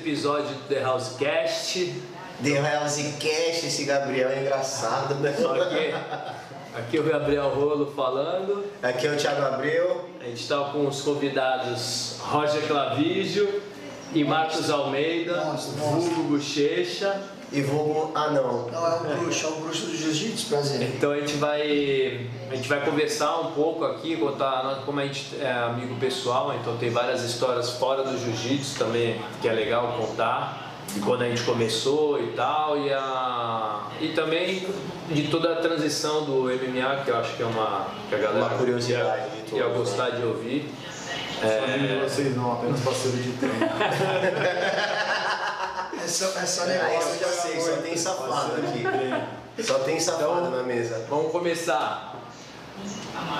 episódio do The Housecast. The Housecast, esse Gabriel é engraçado, né? Aqui, aqui é o Gabriel Rolo falando. Aqui é o Thiago Abreu. A gente está com os convidados Roger Clavígio e Marcos Almeida, vulgo Bochecha. E vou. Ah, não. Não, é um bruxo, é um bruxo do jiu-jitsu, prazer. Então a gente vai a gente vai conversar um pouco aqui, contar como a gente é amigo pessoal, então tem várias histórias fora do jiu-jitsu também que é legal contar. De quando a gente começou e tal, e, a, e também de toda a transição do MMA, que eu acho que é uma que a galera Uma curiosidade de ia, todos, ia né? gostar de ouvir. De vocês não, apenas parceiro de treino. É só, é negócio eu já sei, só tem safado aqui. Só tem safado na mesa. Vamos começar.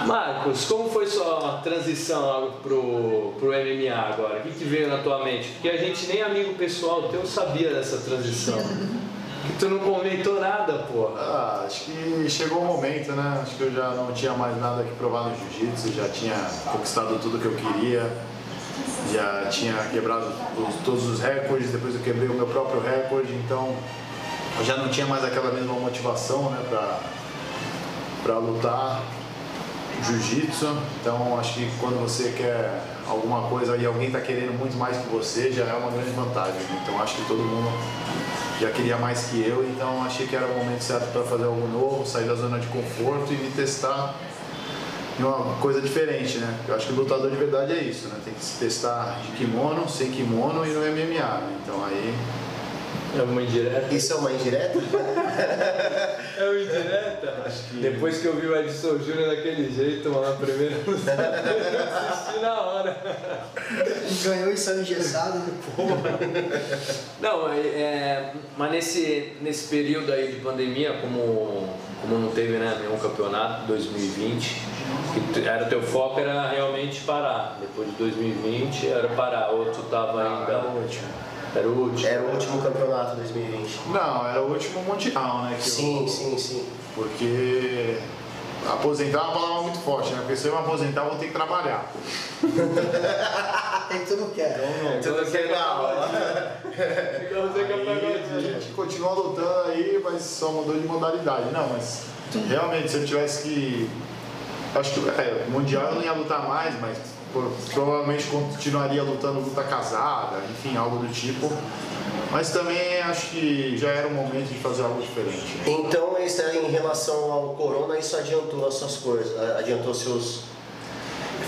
Marcos, como foi sua transição pro, pro MMA agora? O que, que veio na tua mente? Porque a gente nem amigo pessoal teu sabia dessa transição. Que tu não comentou nada, porra. Ah, acho que chegou o momento, né? Acho que eu já não tinha mais nada que provar no jiu-jitsu, já tinha conquistado tudo que eu queria, já tinha quebrado os- todos os recordes, depois eu quebrei o meu próprio recorde, então eu já não tinha mais aquela mesma motivação, né, pra lutar jiu-jitsu. Então acho que quando você quer alguma coisa e alguém está querendo muito mais que você, já é uma grande vantagem. né? Então acho que todo mundo já queria mais que eu, então achei que era o momento certo para fazer algo novo, sair da zona de conforto e me testar em uma coisa diferente, né? Eu acho que o lutador de verdade é isso, né? Tem que se testar de kimono, sem kimono e no MMA, né? Então aí É uma indireta? Isso é uma indireta? É uma indireta? Depois que eu vi o Edson Júnior daquele jeito, mano, na primeira eu assisti na hora. Ganhou e saiu engessado. né? Não, é, é, mas nesse, nesse período aí de pandemia, como, como não teve né, nenhum campeonato 2020, que era teu foco era realmente parar. Depois de 2020 era parar, ou tu tava ainda. era o último. Era o último. Era o último campeonato 2020. Não, era o último mundial, né? que Sim, eu- sim, sim. Porque aposentar é uma palavra muito forte, né? Porque se eu me aposentar, eu vou ter que trabalhar. É que tu não quer. Então que não. Então você quer Aí, a pagodinho. gente continua lutando aí, mas só mudou de modalidade. Não, mas realmente, se eu tivesse que. Acho que é, mundial eu não ia lutar mais, mas provavelmente continuaria lutando luta casada, enfim, algo do tipo. Mas também acho que já era o momento de fazer algo diferente. Então, aí, em relação ao corona, isso adiantou as suas coisas, adiantou seus.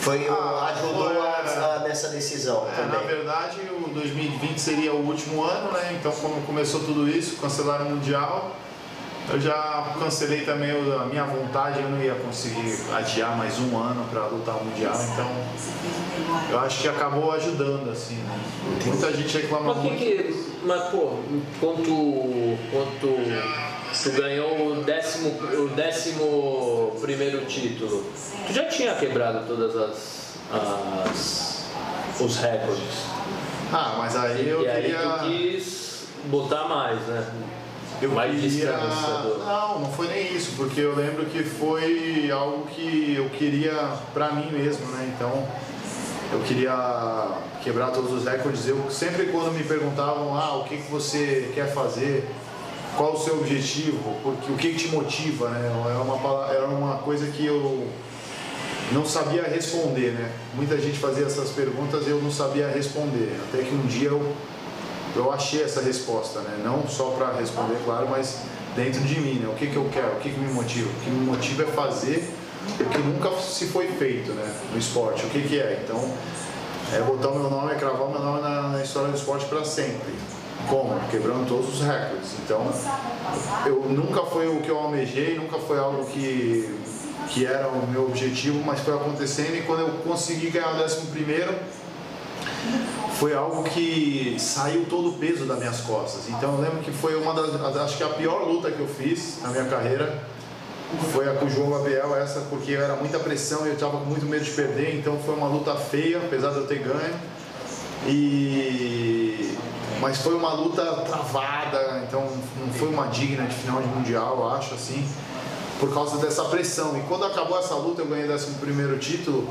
Foi, Ah, ajudou foi, a- a- nessa decisão É, na verdade, o 2020 seria o último ano, né? Então, quando começou tudo isso, cancelaram o Mundial, eu já cancelei também a minha vontade, eu não ia conseguir adiar mais um ano para lutar o Mundial, então eu acho que acabou ajudando, assim, né? Muita gente reclama Mas que muito. que. Mas pô, quanto. Quanto. Tu ganhou o décimo, o décimo primeiro título. Tu já tinha quebrado todas as. as os recordes. Ah, mas aí eu e aí queria. tu quis botar mais, né? Eu mais queria... do- Não, não foi nem isso, porque eu lembro que foi algo que eu queria pra mim mesmo, né? Então eu queria quebrar todos os recordes. Eu sempre quando me perguntavam, ah, o que, que você quer fazer, qual o seu objetivo, porque, o que te motiva, né? Era uma, era uma coisa que eu não sabia responder, né? Muita gente fazia essas perguntas e eu não sabia responder. Até que um dia eu eu achei essa resposta, né? Não só para responder, claro, mas dentro de mim, né? O que, que eu quero, o que, que me motiva? O que me motiva é fazer o que nunca se foi feito, né? No esporte. O que, que é? Então, é botar o meu nome, é cravar o meu nome na, na história do esporte para sempre. Como? Quebrando todos os recordes. Então, eu nunca foi o que eu almejei, nunca foi algo que, que era o meu objetivo, mas foi acontecendo e quando eu consegui ganhar o décimo primeiro, foi algo que saiu todo o peso das minhas costas. Então eu lembro que foi uma das, acho que a pior luta que eu fiz na minha carreira foi a com o João Gabriel, essa porque era muita pressão e eu estava com muito medo de perder, então foi uma luta feia, apesar de eu ter ganho. E mas foi uma luta travada, então não foi uma digna de final de mundial, eu acho assim, por causa dessa pressão. E quando acabou essa luta, eu ganhei o 11 primeiro título.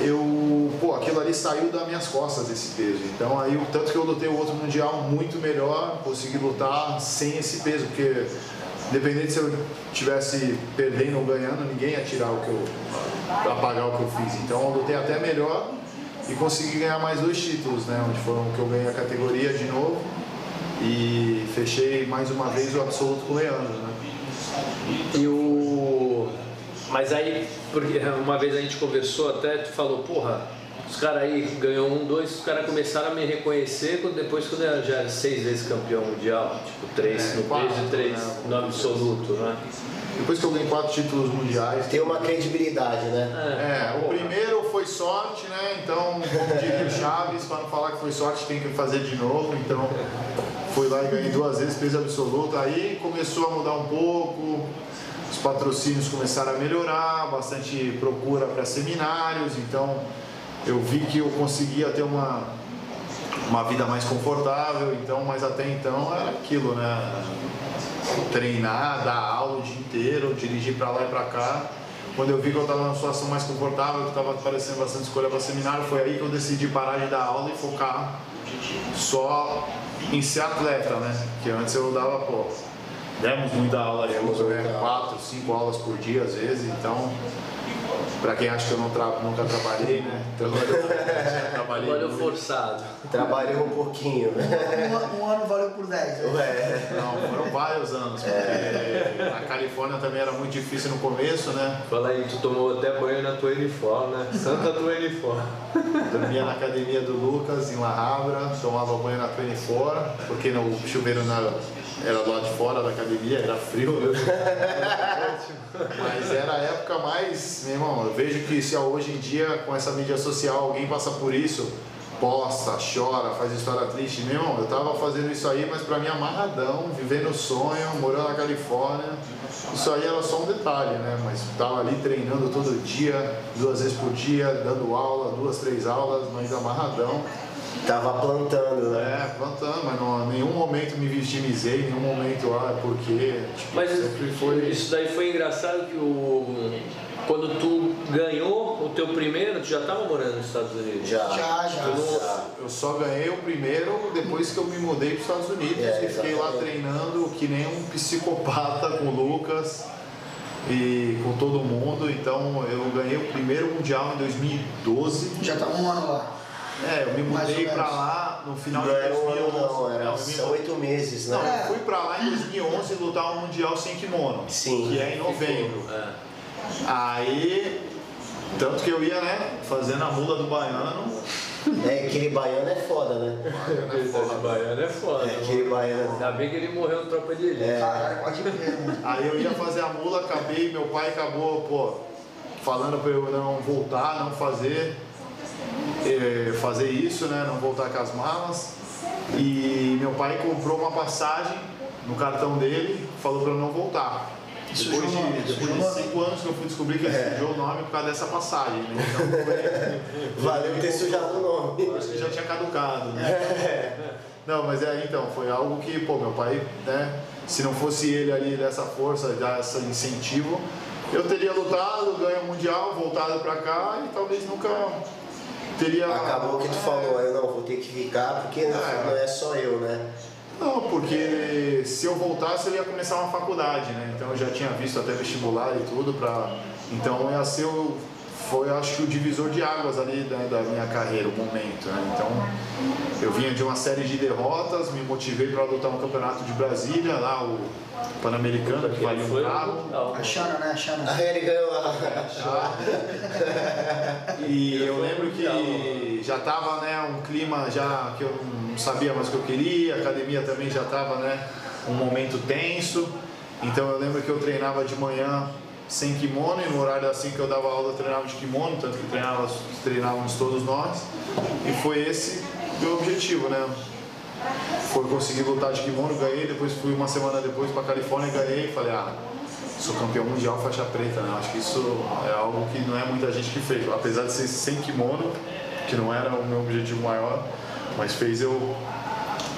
Eu, pô, aquilo ali saiu das minhas costas esse peso. Então aí, o tanto que eu lutei o outro mundial muito melhor, consegui lutar sem esse peso, porque independente se eu tivesse perdendo ou ganhando, ninguém ia tirar o que eu, pra pagar o que eu fiz. Então eu lutei até melhor e consegui ganhar mais dois títulos, né? Onde foram que eu ganhei a categoria de novo e fechei mais uma vez o absoluto com o Leandro, né? E o. Mas aí, porque uma vez a gente conversou até, tu falou, porra, os caras aí ganhou um, dois, os caras começaram a me reconhecer quando- depois quando eu já era seis vezes campeão mundial, tipo três, É, no quatro, peso de três, né? no absoluto, né? Depois que eu ganhei quatro títulos mundiais, Tem uma credibilidade, né? É, o porra. primeiro foi sorte, né? Então, como diria o Chaves, para não falar que foi sorte, tem que fazer de novo. Então, fui lá e ganhei duas vezes peso absoluto. Aí começou a mudar um pouco, os patrocínios começaram a melhorar, bastante procura para seminários. Então, eu vi que eu conseguia ter uma, uma vida mais confortável. Então, mas até então era aquilo, né? Treinar, dar aula o dia inteiro, dirigir para lá e para cá. Quando eu vi que eu estava numa situação mais confortável, que estava aparecendo bastante escolha para seminário, foi aí que eu decidi parar de dar aula e focar só em ser atleta, né? Que antes eu dava, pô, demos muita aula Demos junto, muita né? Quatro, cinco aulas por dia às vezes, então, para quem acha que eu não tra nunca trabalhei, né? Então, eu trabalhei. Trabalhou muito. forçado. Trabalhei um pouquinho, né? Um, an- um ano valeu por 10. né? Ué, Não, foram vários anos, porque na Califórnia também era muito difícil no começo, né? Fala aí, tu tomou até banho na tua uniforme, né? Santa tua uniforme. Dormia na academia do Lucas, em La Habra, tomava banho na 24, porque no o chuveiro na- era do lado de fora da academia, era frio. né? Mas era a época mais, meu irmão, eu vejo que se hoje em dia, com essa mídia social, alguém passa por isso, posta, chora, faz história triste, meu irmão, eu tava fazendo isso aí, mas pra mim amarradão, vivendo o sonho, morando na Califórnia. Isso aí era só um detalhe, né? Mas tava ali treinando todo dia, duas vezes por dia, dando aula, duas, três aulas, mas amarradão. tava plantando, né? É, plantando, mas não, em nenhum momento me vitimizei, em nenhum momento, ah, porque. Tipo, Mas sempre foi. isso daí foi engraçado que o. Quando tu ganhou o teu primeiro, tu já estava morando nos Estados Unidos. Já. Já, já. Já. Eu só ganhei o primeiro depois que eu me mudei para os Estados Unidos É, e fiquei lá treinando que nem um psicopata com o Lucas e com todo mundo. Então eu ganhei o primeiro mundial em 2012. Já tá um ano lá. É, eu me mudei menos. lá no final Não de era um 2011. ano, não, era, eu são mudei- oito meses, Não, né? eu fui pra lá em 2011 lutar um mundial sem kimono. Sim. Que é em novembro. É. Aí, tanto que eu ia, né, fazendo a mula do baiano. É, aquele baiano é foda, né? Esse baiano é foda. É, aquele baiano. Ainda bem que ele morreu no tropa de elite. Caralho, pode crer, mano. Aí eu ia fazer a mula, acabei, meu pai acabou, pô, falando pra eu não voltar, não fazer, eh, fazer isso, né, não voltar com as malas. E meu pai comprou uma passagem no cartão dele, falou pra eu não voltar. Depois o nome, de, depois de nome. cinco anos que eu fui descobrir que ele É. sujou o nome por causa dessa passagem, né? Então. Valeu ter sujado o nome. Acho que já tinha caducado, né? Não, mas é, então, foi algo que, pô, meu pai, né, se não fosse ele ali dessa força, desse incentivo, eu teria lutado, ganho o mundial, voltado pra cá e talvez nunca teria. Acabou o que tu falou, eu não vou ter que ficar porque não, É. não é só eu, né? Não, porque se eu voltasse eu ia começar uma faculdade, né? Então eu já tinha visto até vestibular e tudo pra. Então ia ser o. Foi acho que o divisor de águas ali né, da minha carreira, o momento, né? Então eu vinha de uma série de derrotas, me motivei para lutar um campeonato de Brasília, lá o Pan-Americano, que valia um foi carro. brutal. A Xana, né? A Xana. Ele ganhou a. E eu lembro que já tava né, um clima já que eu não sabia mais o que eu queria, a academia também já tava né, um momento tenso. Então eu lembro que eu treinava de manhã sem kimono e no horário assim que eu dava aula eu treinava de kimono, tanto que treinava, treinávamos todos nós. E foi esse o meu objetivo, né? Foi conseguir lutar de kimono, ganhei, depois fui uma semana depois para Califórnia e ganhei e falei, ah, sou campeão mundial faixa preta, né? Acho que isso é algo que não é muita gente que fez. Apesar de ser sem kimono, que não era o meu objetivo maior, mas fez eu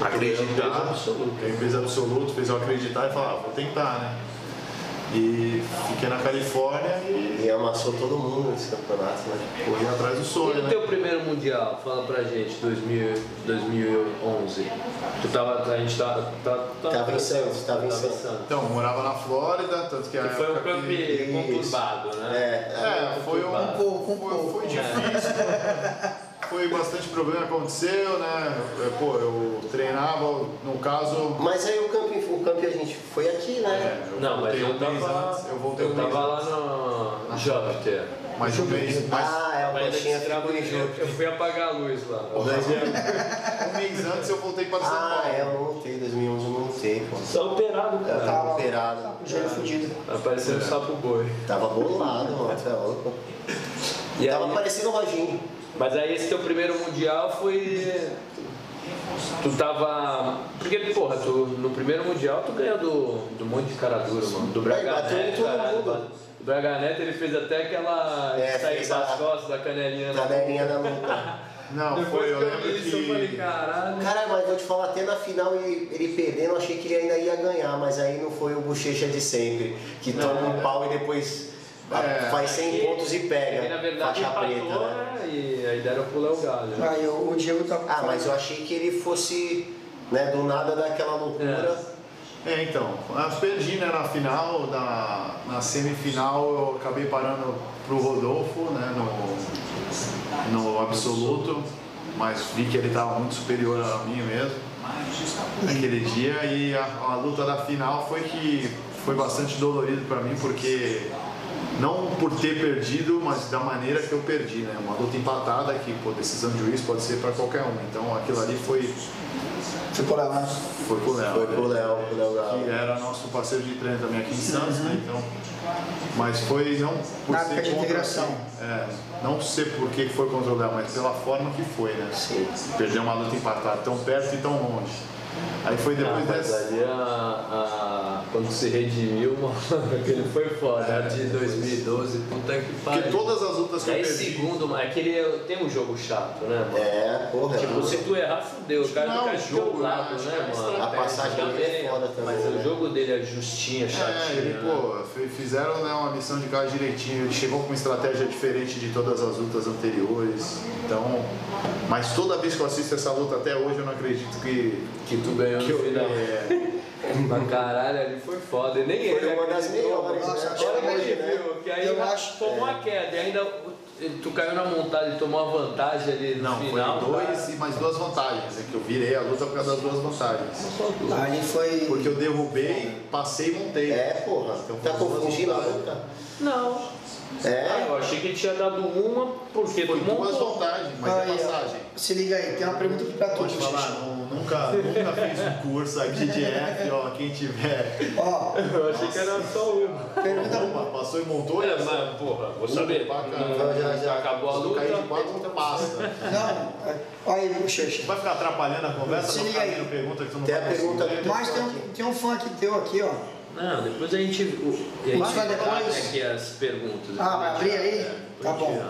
acreditar. Ganhei peso absoluto, fez eu acreditar e falar, ah, vou tentar, né? E fiquei na Califórnia e E amassou todo mundo nesse campeonato, né? corri atrás do sonho, E o né? teu primeiro mundial? Fala pra gente, 2000, 2011. Tu tava, a gente tava... Tava, Tava em Santos, tava em Santos. Então, eu morava na Flórida, tanto que a Que foi um época camp que- conturbado, né? É, É, foi um, um foi, pouco. foi difícil. foi bastante problema que aconteceu, né? Pô, eu treinava, no caso. Mas aí o campo, o campo a gente foi aqui, é, né? eu Não, mas voltei eu um mês tava, antes, eu voltei eu um mês tava lá no Júpiter. Mas um mês, mas Ah, é, o Mas Coxinha ficou em eu, jogo. eu fui apagar a luz lá. um mês antes eu voltei para São Ah, Paulo. é, eu não montei, 2011 eu não montei, pô. Só operado, Eu cara. tava operado. O joelho fudido. Tá parecendo um sapo boi. Tava bolado, mano, tu é louco. E Tava aí, parecendo o Roginho. Mas aí esse teu primeiro mundial foi. Tu tava. Porque, porra, tu, no primeiro mundial tu ganhou do, do monte de cara duro, mano. Do Braga Neto. O Braga Neto ele fez até aquela. É, sair das a- costas da canelinha na Canelinha da luta. Não, Depois foi, que eu lembro isso, eu falei, que. caralho. Cara, mas vou te falar, até na final ele, ele perdendo, eu achei que ele ainda ia ganhar, mas aí não foi o bochecha de sempre, que toma um pau e depois É, faz 100 Que- pontos e pega. na verdade faixa empatou, preta, né? né? E aí deram pro Léo Galho. né? Aí o o Diego tá Ah, mas eu achei que ele fosse, né, do nada daquela loucura. É, então, eu perdi né, na final, na, na semifinal eu acabei parando pro Rodolfo, né, no, no absoluto, mas vi que ele estava muito superior a mim mesmo naquele dia e a, a luta da final foi que foi bastante dolorido para mim porque não por ter perdido, mas da maneira que eu perdi, né? Uma luta empatada que, pô, decisão de juiz pode ser para qualquer um. Então aquilo ali foi ficou lá, né? foi pro Léo. Foi pro Léo, pro Léo Galo. que era nosso parceiro de treino também aqui em Santos, né? Então, mas foi não por Na ser época de contra- integração. É, não sei por que foi contra o Léo, mas pela forma que foi, né? Sim. Perder uma luta empatada tão perto e tão longe. Aí foi Ah, depois mas dessa. ali a, a- quando se redimiu, mano, aquele foi foda. A de 2012, puta que Porque pariu. todas as lutas que eu 10 perdi. segundos, aquele tem um jogo chato, né, mano? É, porra. Tipo, se tu errar, fudeu. O cara Não, fica o do teu jogo, lado, né? É mano? a passagem dele é foda também, Mas né? o jogo dele é justinha, É, chatinho. ele, né? pô, fizeram né, uma missão de casa direitinho, ele chegou com uma estratégia diferente de todas as lutas anteriores. Então, mas toda vez que eu assisto essa luta até hoje, eu não acredito que, Que tu ganhou que no eu, final. é, Pra caralho, ali foi foda. E nem Foi ele uma das melhores, né? Agora que ele né? viu, que aí Eu acho- tomou uma queda. E ainda tu caiu na montada e tomou a vantagem ali no não, final. foi dois e mais duas vantagens. É que eu virei a luta por causa das duas vantagens. Ali foi. Porque eu derrubei, passei e montei. É, porra. Então, Tá foi confundindo a luta? Não. Ah, É? eu achei que ele tinha dado uma porque Foi tu duas montou. vantagens, mas Aí, é passagem. Se liga aí, tem uma pergunta pra tu, Pode falar, não, nunca, nunca fiz um curso aqui de F, ó, quem tiver. Ó, Eu achei que era só uma. pergunta. Uma, passou e montou É, essa. mas, porra, vou saber. Pra. Não, Já, já. acabou a luta. cair de quatro, passa. Não, olha aí, Bochecha. Vai ficar atrapalhando a conversa? Se liga aí. pergunta que tu não Tem a vai pergunta Mas tem um, tem um fã aqui teu aqui, ó. Não, depois a gente. o- a gente Mas depois? aqui as perguntas. Ah, vai abrir aí? É, Tá bom.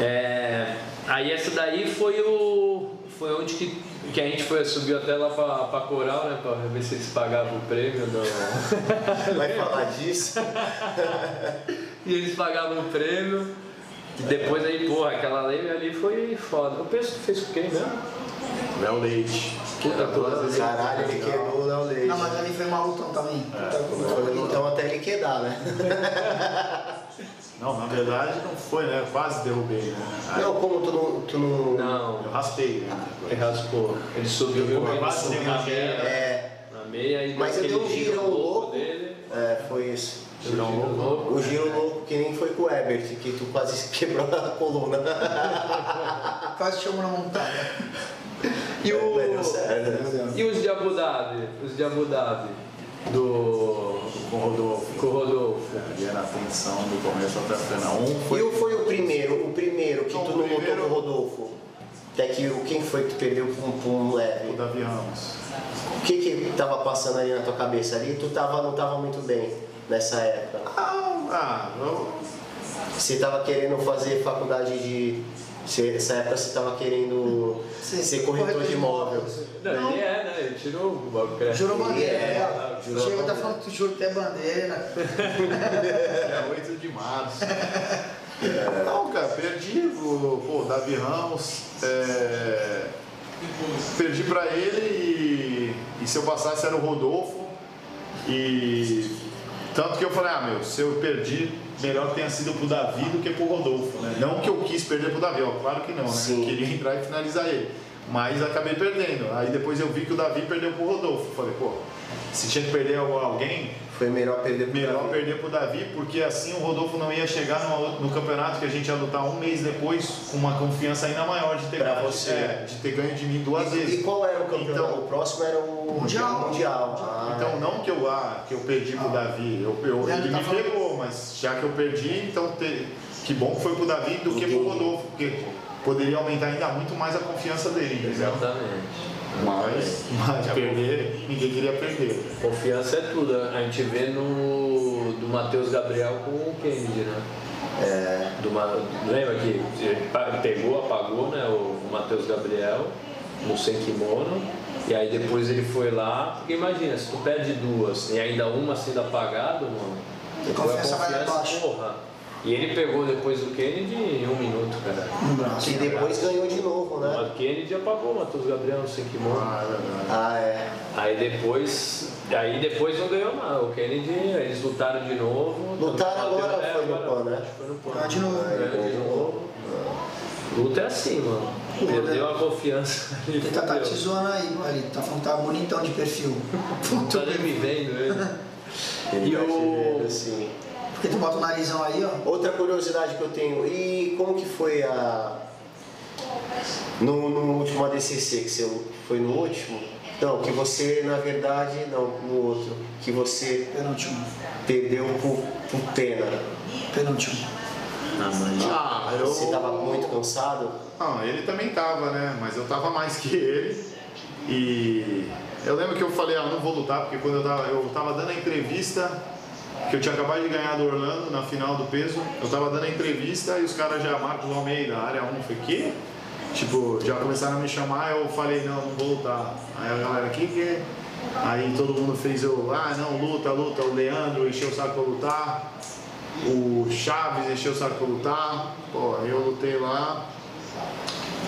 É, aí essa daí foi o. Foi onde que, que a gente foi, subiu até lá pra, pra Coral, né? Pra ver se eles pagavam o prêmio. do- Vai falar disso? e eles pagavam o prêmio. E depois aí, porra, aquela lei ali foi foda. O que fez com quem mesmo? Léo Leite. Puta, todas as Caralho, ele quebrou o Léo Leite. Não, mas ali foi uma lutão também. Foi então até ele quedar, né? Não, na verdade não foi, né? Quase derrubei, né? Aí Não, como tu não. Tu não... Não, Eu raspei, né? ele raspou. Ele subiu, viu? Quase meia. É, Na meia e Mas eu dei um girão louco. dele. é, foi isso. Girão louco. O giro louco que nem foi com o Ebert, que tu quase quebrou a coluna. Quase chamou na montada. E o. Mas deu certo? E os de Abu Dhabi? Os de Abu Dhabi? Do. Com o Rodolfo. Com o Rodolfo. Ali era a tensão do começo até o final. Um E foi. o foi o primeiro, o primeiro que Não, tu o não primeiro- com o Rodolfo? Até que o- quem foi que tu perdeu com, com um O leve? Davi Ramos. O que que tava passando ali na tua cabeça ali? Tu tava, não tava muito bem nessa época. Ah, ah eu- Você tava querendo fazer faculdade de, Você, nessa época você tava querendo Você- ser corretor de imóvel. Não, Não. ele é, né? Ele tirou o bagulho. que era- Jurou bandeira, É, né? jurou Chega, tá bandeira. falando que tu jurou até bandeira. É 8 de março. Não, cara, perdi o pô, Davi Ramos. é, perdi pra ele e, e se eu passasse era o Rodolfo. E tanto que eu falei, ah meu, se eu perdi, melhor que tenha sido pro Davi do que pro Rodolfo, né? Não que eu quis perder pro Davi, ó, claro que não, né? Sim. Eu queria entrar e finalizar ele. Mas acabei perdendo. Aí depois eu vi que o Davi perdeu pro Rodolfo. Falei, pô, se tinha que perder alguém, Foi melhor perder pro Melhor Davi. perder pro Davi, porque assim o Rodolfo não ia chegar no, no campeonato que a gente ia lutar um mês depois com uma confiança ainda maior de ter, Pra ganho, você. é, de ter ganho de mim duas E, vezes. e qual era o campeonato? Então- o próximo era o Mundial. mundial. Ah, Então não que eu, ah, que eu perdi pro Davi, eu, eu- É, ele tá me falando- pegou, mas já que eu perdi, então te- que bom que foi pro Davi do que pro Entendi. Rodolfo, porque poderia aumentar ainda muito mais a confiança dele, entendeu? Mas, mas perder, ninguém queria perder. Confiança é tudo. A gente vê no do Matheus Gabriel com o Kennedy, né? É, Do, lembra que pegou, apagou né, o Matheus Gabriel no sem kimono. E aí depois ele foi lá, porque imagina, se tu perde duas e ainda uma sendo apagado, mano, A tua confiança vai lá porra. E ele pegou depois o Kennedy em um minuto, cara. Braço. que depois ganhou de novo, né? O Kennedy apagou o Matheus Gabriel no sem kimono. Ah, é. Ah, é. Aí depois, aí depois não ganhou nada. O Kennedy, eles lutaram de novo. Lutaram agora, é, foi no agora, pano, né? acho que Foi no pano. Ah, de novo. Ganhou de novo. Luta é assim, mano. Perdeu a confiança. ali, Ele tá, tá te zoando aí, ele tá falando que tá bonitão de perfil. Puta, tá nem me vendo ele. Ele E o- vendo, assim. Porque tu bota o narizão aí, ó. Outra curiosidade que eu tenho, e como que foi a. No, no último ADCC, que você foi no último? Não, que você, na verdade, não, no outro, que você Penúltimo. perdeu pro, pro Pena. Penúltimo. Ah, eu... Você tava muito cansado? Não, ele também tava, né? Mas eu tava mais que ele. E eu lembro que eu falei, ah, não vou lutar, porque quando eu tava, eu tava dando a entrevista, que eu tinha acabado de ganhar do Orlando na final do peso, eu tava dando a entrevista e os caras já, Marcos Almeida, área 1, foi que? Tipo, já começaram a me chamar, eu falei, não, não vou lutar. Aí a galera, que que é? Aí todo mundo fez eu, ah, não, luta, luta. O Leandro encheu o saco pra lutar. O Chaves encheu o saco pra lutar. Pô, eu lutei lá,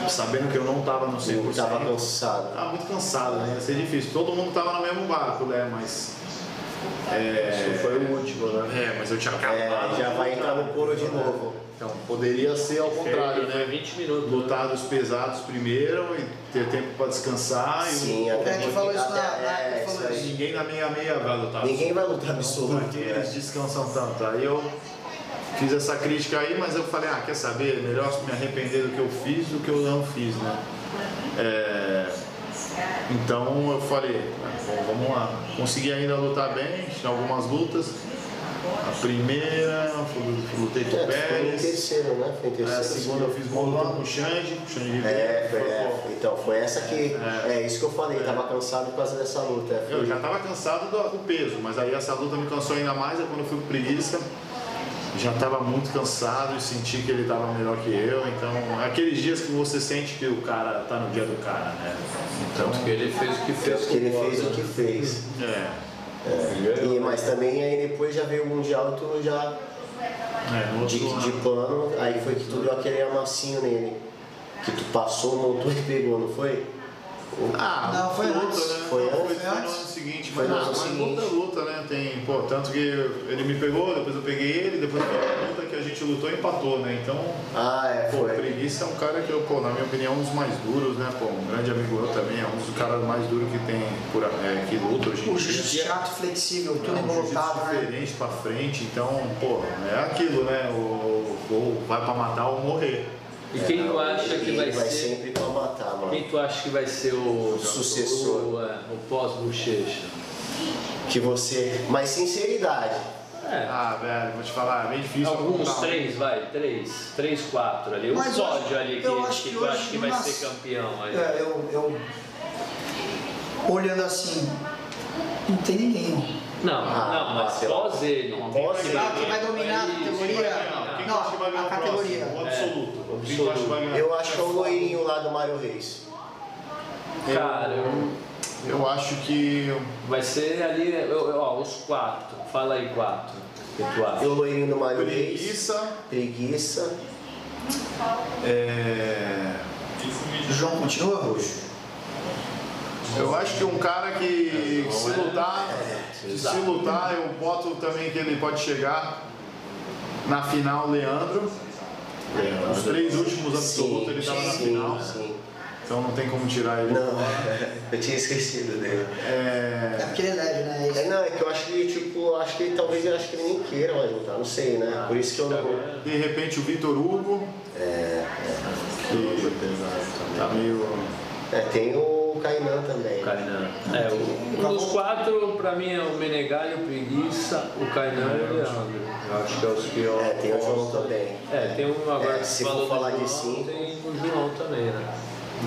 sabendo que eu não tava no 100%. Eu tava cansado. Tava muito cansado, né? Ia ser difícil. Todo mundo tava no mesmo barco, né? Mas. É, Isso foi o último, né? é, mas eu tinha acabado. É, já de vai entrar no couro de né? novo. Então, poderia ser ao contrário, né? 20 minutos. né? Lutar dos pesados primeiro e ter tempo pra descansar. Sim, e o- até tu falou isso na- é, falou isso. Ninguém na meia meia vai lutar. Ninguém vai lutar absoluto. Porque né? eles descansam tanto. Aí eu fiz essa crítica aí, mas eu falei, ah, quer saber? Melhor me arrepender do que eu fiz do que eu não fiz, né? É, Então eu falei, ah, bom, vamos lá. Consegui ainda lutar bem, tinha algumas lutas. A primeira, lutei com É, o tu foi em Pérez. terceiro, né? Foi em A terceiro. segunda eu fiz uma luta com o Xande, o Xande Ribeiro. É, foi, é, então foi essa que. É. É, isso que eu falei, tava cansado por causa dessa luta. é, Eu já estava cansado do, do peso, mas aí essa luta me cansou ainda mais, é quando eu fui pro preguiça. Já estava muito cansado e senti que ele estava melhor que eu. Então, é aqueles dias que você sente que o cara tá no dia do cara, né? Então, Tanto que ele fez o que fez. Que ele fez o que né? fez. é. E, mas também aí depois já veio o Mundial e tu já é no outro de, ano. de pano, aí foi que tu deu aquele amassinho nele. Que tu passou, montou e pegou, não foi? Ah, Não, foi luta, antes. Né? Foi antes? Foi, no ano seguinte, Foi mas, ah, mas seguinte. luta luta, né? Tem, pô, tanto que ele me pegou, depois eu peguei ele, depois foi a luta que a gente lutou e empatou, né? Então, Ah, é, Pô, o foi. Preguiça é um cara que, eu, pô, na minha opinião, é um dos mais duros, né? Pô, um grande amigo meu também, é um dos caras mais duros que tem, por, é, que luta hoje em O dia. jiu-jitsu chato, flexível, tudo É um jiu-jitsu embolotado, né? diferente pra frente, então, pô, é aquilo, né? O, ou vai pra matar ou morrer. E quem tu acha que Ele vai vai ser. sempre pra matar, mano. Quem tu acha que vai ser o Sucessor. O, é, o pós-bochecha? Que você. Mas sinceridade. É. Ah, velho, vou te falar, é bem difícil. Alguns três, vai, três, três, quatro ali. O Mas sódio ali que, eu acho que que tu acha hoje que vai nas- ser campeão. Ali. É, eu, eu olhando assim, não tem ninguém. Não, Ah, não, mas pós ele. Pós ele. Ah, quem vai dominar a categoria? Quem Não, que vai ganhar a o categoria. próximo? O absoluto. Tu acha que vai ganhar? Eu acho que é o loirinho lá do Mário Reis. Cara, eu- Eu acho que vai ser ali, eu- eu- ó, os quatro. Fala aí quatro. O que tu acha? O loirinho do Mário Reis. preguiça. Preguiça. É... João continua? Eu acho que um cara que, que se lutar, que se lutar, eu boto também que ele pode chegar na final, Leandro. Os três últimos absolutos ele estava na sim, final, sim. então não tem como tirar ele. Não, eu tinha esquecido dele. É É, porque ele é leve, né? É É, não, é que eu acho que, tipo, acho que talvez eu acho que ele nem queira mais lutar, não sei, né? Por isso que eu não. de repente o Vitor Hugo, É, que tá meio. é, tem o Kainan também. Kainan. É, o, um dos quatro, pra mim, é o Menegalho, o Preguiça, o Kainan e o Leandro. Eu acho que é os que eu. É, tem o João também. É, tem um agora É, que se for do falar de cinco. Tem o João também, né?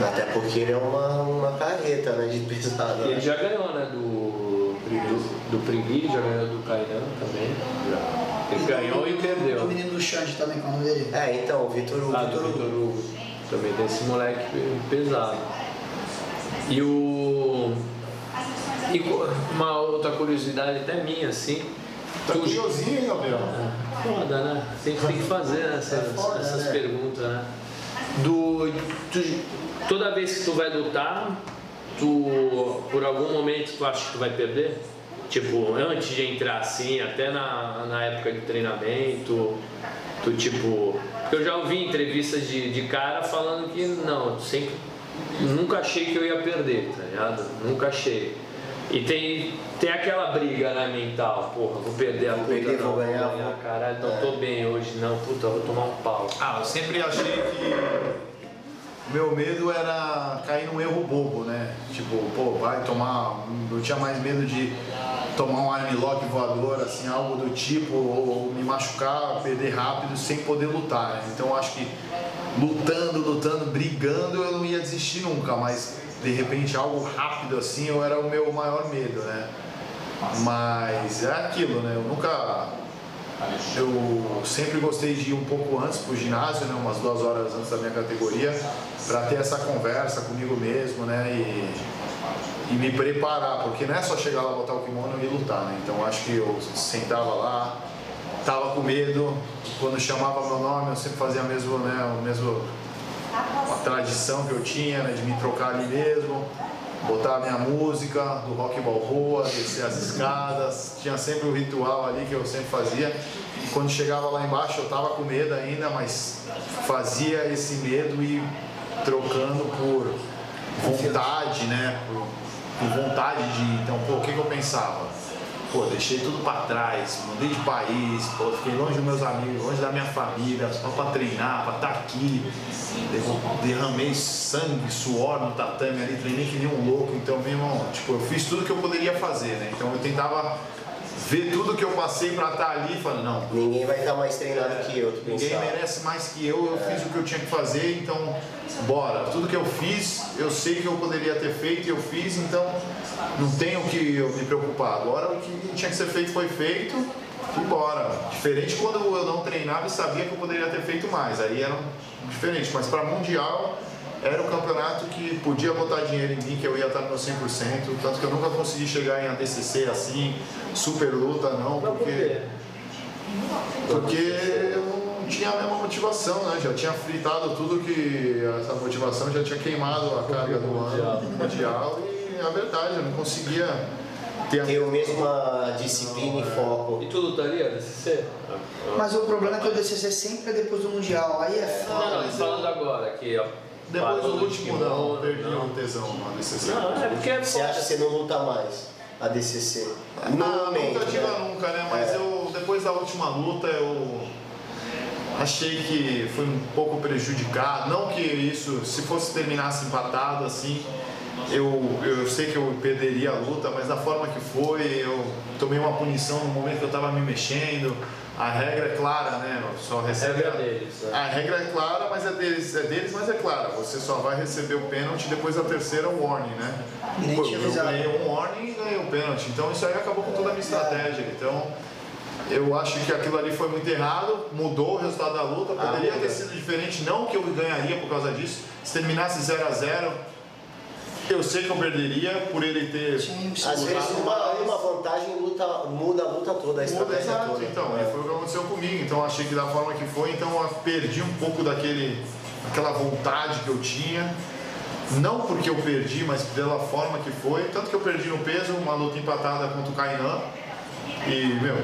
Até porque ele é uma, uma carreta, né? De pesado. E ele né? já ganhou, né? Do, do, do Pregui, já ganhou do Kainan também. Ele ganhou e O perdeu. menino do Xande também, qual é o nome dele? É, então, o Vitor Hugo. Ah, do Vitor Hugo. Também tem esse moleque pesado. E o. E uma outra curiosidade até minha, assim. Tá tu- curiosinho, hein, Gabriel? Foda, né? Tem, tem que fazer né, essas, foda, essas né? perguntas, né? Do, tu- toda vez que tu vai lutar, tu por algum momento tu acha que tu vai perder? Tipo, antes de entrar assim, até na, na época de treinamento, tu tipo. Porque eu já ouvi entrevistas de, de cara falando que não, sempre. Nunca achei que eu ia perder, tá ligado? Nunca achei. E tem, tem aquela briga né, mental, porra, vou perder a Vou luta, perder, não, vou ganhar, vou- caralho, não É. tô bem hoje, não, puta, vou tomar um pau. Ah, eu sempre achei que o meu medo era cair num erro bobo, né? Tipo, pô, vai tomar. Eu tinha mais medo de tomar um armlock voador, assim, algo do tipo, ou me machucar, perder rápido sem poder lutar, né? Então eu acho que lutando, lutando, brigando, eu não ia desistir nunca, mas de repente algo rápido assim, eu era o meu maior medo, né? Mas é aquilo, né? Eu nunca eu sempre gostei de ir um pouco antes pro ginásio, né, umas duas horas antes da minha categoria, para ter essa conversa comigo mesmo, né, e, e me preparar, porque não é só chegar lá, botar o kimono e lutar, né. Então acho que eu sentava lá, tava com medo, quando chamava meu nome eu sempre fazia mesmo, né, o mesmo uma tradição que eu tinha, né, de me trocar ali mesmo, botar a minha música do rock balboa, descer as escadas, tinha sempre o ritual ali que eu sempre fazia. E quando chegava lá embaixo eu tava com medo ainda, mas fazia esse medo e trocando por vontade, né, por, por vontade de. Então, pô, o que, que eu pensava? Pô, deixei tudo pra trás, mudei de país, pô, fiquei longe dos meus amigos, longe da minha família, só pra treinar, pra estar aqui. Derru- Derramei sangue, suor no tatame ali, treinei que nem um louco. Então, meu irmão, tipo, eu fiz tudo que eu poderia fazer, né? Então eu tentava ver tudo que eu passei pra estar ali e falar, não, Ninguém vai estar mais treinado que eu, tu Ninguém pensava. merece mais que eu, eu fiz o que eu tinha que fazer, então bora. Tudo que eu fiz, eu sei que eu poderia ter feito e eu fiz, então não tenho que eu me preocupar. Agora o que tinha que ser feito foi feito e bora. Diferente quando eu não treinava e sabia que eu poderia ter feito mais, aí era diferente, mas para mundial era o campeonato que podia botar dinheiro em mim, que eu ia estar no meu 100%, tanto que eu nunca consegui chegar em ADCC assim, super luta não, porque porque eu não tinha a mesma motivação, né? Já tinha fritado tudo que essa motivação já tinha queimado a carga do ano mundial e a verdade, eu não conseguia ter a Tem a mesma disciplina e foco. E tu lutaria DCC? Mas o problema é que o DCC sempre é depois do Mundial. Aí é Não, foda. não, falando agora aqui, ó. Depois do último não, perdi não. um tesão na DCC. Não, é porque é Você acha que você não luta mais a DCC? Ah, momento, nunca diga né? nunca, né? Mas É. eu, depois da última luta, eu achei que fui um pouco prejudicado. Não que isso, se fosse terminasse empatado assim, eu, eu sei que eu perderia a luta, mas da forma que foi, eu tomei uma punição no momento que eu estava me mexendo. A regra é clara, né? Só recebe regra deles, é. A regra é clara, mas é deles, é deles, mas é clara. Você só vai receber o pênalti depois da terceira warning, né? Nem Pô, tinha eu ganhei um warning e ganhei um pênalti. Então isso aí acabou com toda a minha estratégia. Então eu acho que aquilo ali foi muito errado, mudou o resultado da luta, Ah, poderia ter muda. sido diferente, não que eu ganharia por causa disso. Se terminasse 0 a 0 eu sei que eu perderia por ele ter. Sim. Às vezes uma, uma vantagem luta, muda a luta toda, a Muda, estratégia exato, toda. então, É. foi o que aconteceu comigo. Então achei que da forma que foi, então eu perdi um pouco daquele, aquela vontade que eu tinha. Não porque eu perdi, mas pela forma que foi. Tanto que eu perdi no peso, uma luta empatada contra o Kainan. E, meu,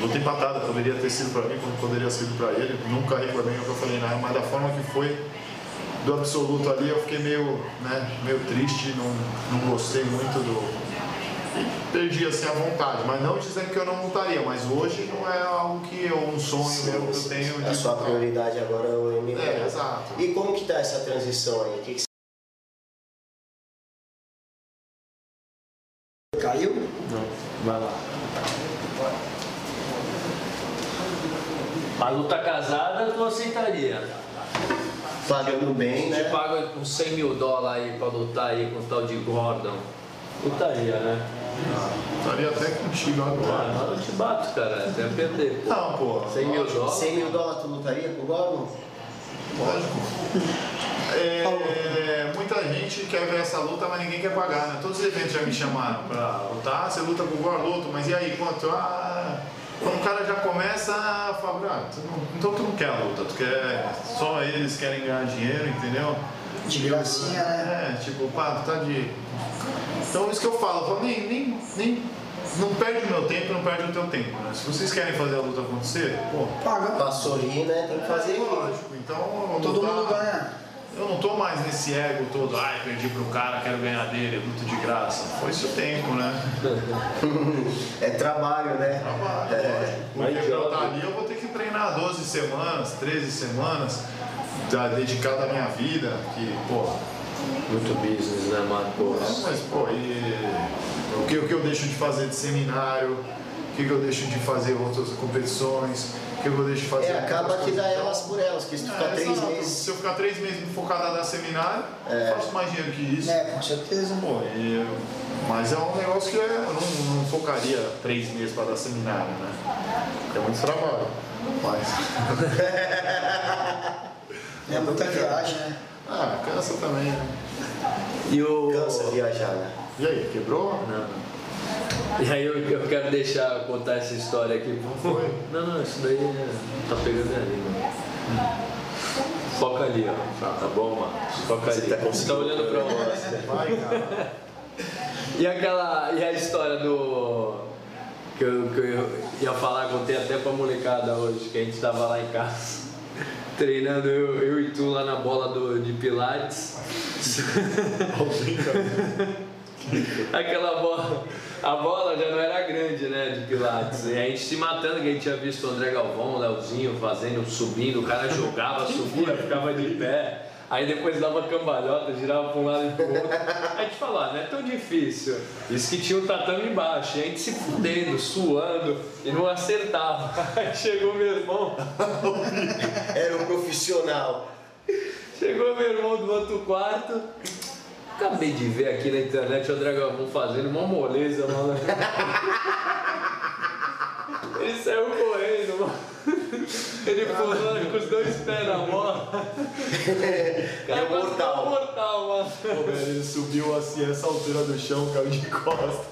luta empatada, poderia ter sido pra mim, como poderia ter sido pra ele. Nunca reclamei, nunca falei nada, mas da forma que foi, do absoluto ali, eu fiquei meio, né, meio triste, não, não gostei muito do, e perdi assim a vontade, mas não dizendo que eu não lutaria, mas hoje não é algo que eu, um sonho Sim, meu que eu tenho de A sua lutar. prioridade agora é o MMA. É, exato. E como que tá essa transição aí? O que que Caiu? Não, vai lá. A luta casada tu aceitaria. Pagando bem, Te né? paga uns 100 mil dólares aí pra lutar aí com o tal de Gordon. Lutaria, né? Estaria até contigo Ah, agora. mas eu te bato, cara. Até perder. pô. Não, pô. 100 mil dólares. 100 mil dólares tu lutaria com o Gordon? Lógico. É, muita gente quer ver essa luta, mas ninguém quer pagar, né? Todos os eventos já me chamaram pra lutar. Ah, você luta com o Gor, luto, mas e aí, quanto? Ah, quando o cara já começa a falar, ah, tu não- então tu não quer a luta, tu quer. Só eles querem ganhar dinheiro, entendeu? De gracinha, né? É, tipo, pá, tu tá de. Então isso que eu falo, eu falo, nem, nem, nem. Não perde o meu tempo, não perde o teu tempo, né? Se vocês querem fazer a luta acontecer, pô, Paga. Pra sorrir, né? Tem que fazer aqui. lógico. Então, Todo lutar- mundo ganha. Eu não tô mais nesse ego todo, ai, perdi pro cara, quero ganhar dele, luto de graça. Foi isso o tempo, né? É trabalho, né? Trabalho, É. Porque pra eu estar ali eu vou ter que treinar 12 semanas, 13 semanas, tá dedicado à minha vida, que, pô, Muito business, né, Marcos? É, mas, pô, e o que, o que eu deixo de fazer de seminário, o que, que eu deixo de fazer outras competições, que eu deixo de fazer. É, acaba que dá elas por elas, que se tu ficar É, três exato. meses. Se eu ficar três meses focado a dar seminário, É. eu faço mais dinheiro que isso. É, com certeza. Pô, e eu- mas é um negócio que eu não, não focaria três meses para dar seminário, né? É muito trabalho. Mas. É muita viagem, né? Ah, cansa também, né? E o. Cansa viajar, né? E aí, quebrou? Não. E aí eu, eu quero deixar contar essa história aqui. Foi? Não, não, isso daí é- tá pegando ali, mano. Foca ali, ó. Tá bom, Marcos? Foca Você ali. tá Você tá olhando pra onde? Vai, cara. E aquela. E a história do. Que eu, que eu ia falar, contei até pra molecada hoje, que a gente tava lá em casa, treinando eu, eu e tu lá na bola do, de Pilates. Aquela bola, a bola já não era grande, né, de Pilates. E a gente se matando, que a gente tinha visto o André Galvão, o Leozinho fazendo, subindo, o cara jogava, subia, ficava de pé. Aí depois dava cambalhota, girava para um lado e pro outro. A gente falou, ah, não é tão difícil. Isso que tinha um tatame embaixo, e a gente se fudendo, suando, e não acertava. Aí chegou meu irmão, Era um profissional. Chegou meu irmão do outro quarto. Acabei de ver aqui na internet o Galvão fazendo uma moleza, mano. Ele saiu correndo, mano. Ele pulando com os dois pés na bola. Cara, É mortal. mortal, mano. Pô, velho, ele subiu assim essa altura do chão, caiu de costas.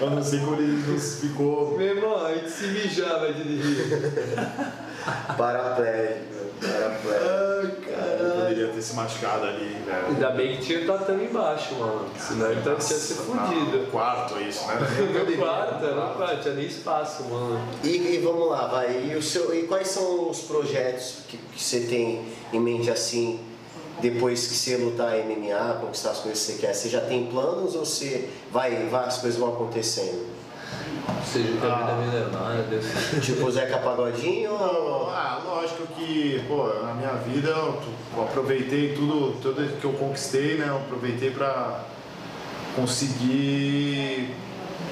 Eu não sei como ele não ficou. Meu irmão, a gente se mijava de rir. Paraplégico, paraplégico. Ele poderia ter se machucado ali, velho. Ainda bem que tinha o tatame embaixo, mano. Senão ele tinha se fudido. No quarto, é isso, né? No quarto, no quarto, tinha nem espaço, mano. E, e vamos lá, vai. E, o seu, e quais são os projetos que, que você tem em mente assim, depois que você lutar MMA, conquistar as coisas que você quer? Você já tem planos ou você vai, vai as coisas vão acontecendo? Seja que a vida me levar, Deus. Tipo o Zeca Pagodinho ou. Ah, lógico que, pô, na minha vida eu, aproveitei tudo, tudo que eu conquistei, né? Eu aproveitei pra, conseguir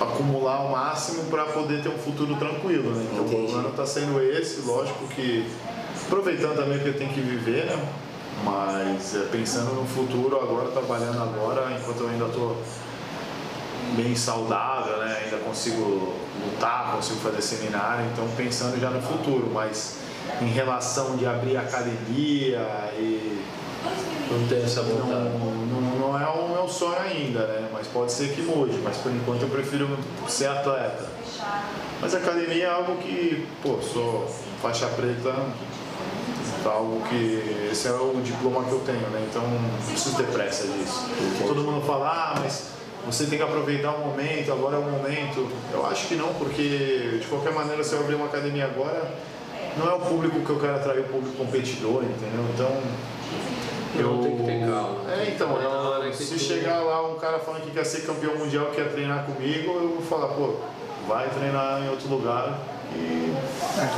acumular o máximo para poder ter um futuro tranquilo, né? Então Entendi. o plano está sendo esse, lógico que aproveitando também que eu tenho que viver, né? Mas é, pensando no futuro agora, trabalhando agora, enquanto eu ainda estou bem saudável, né? Ainda consigo lutar, consigo fazer seminário, então pensando já no futuro, mas em relação de abrir academia e Não tem essa não, vontade. não, não é o meu sonho ainda, né? Mas pode ser que mude, mas por enquanto eu prefiro ser atleta. Mas academia é algo que, pô, sou faixa preta, é algo que. Esse é o diploma que eu tenho, né? Então não preciso ter pressa disso. Todo mundo fala, ah, mas você tem que aproveitar o momento, agora é o momento. Eu acho que não, porque de qualquer maneira se eu abrir uma academia agora, não é o público que eu quero atrair, o público competidor, entendeu? Então. Não, tem que ter calma. É, então, eu, se chegar lá um cara falando que quer ser campeão mundial, quer treinar comigo, eu vou falar, pô, vai treinar em outro lugar e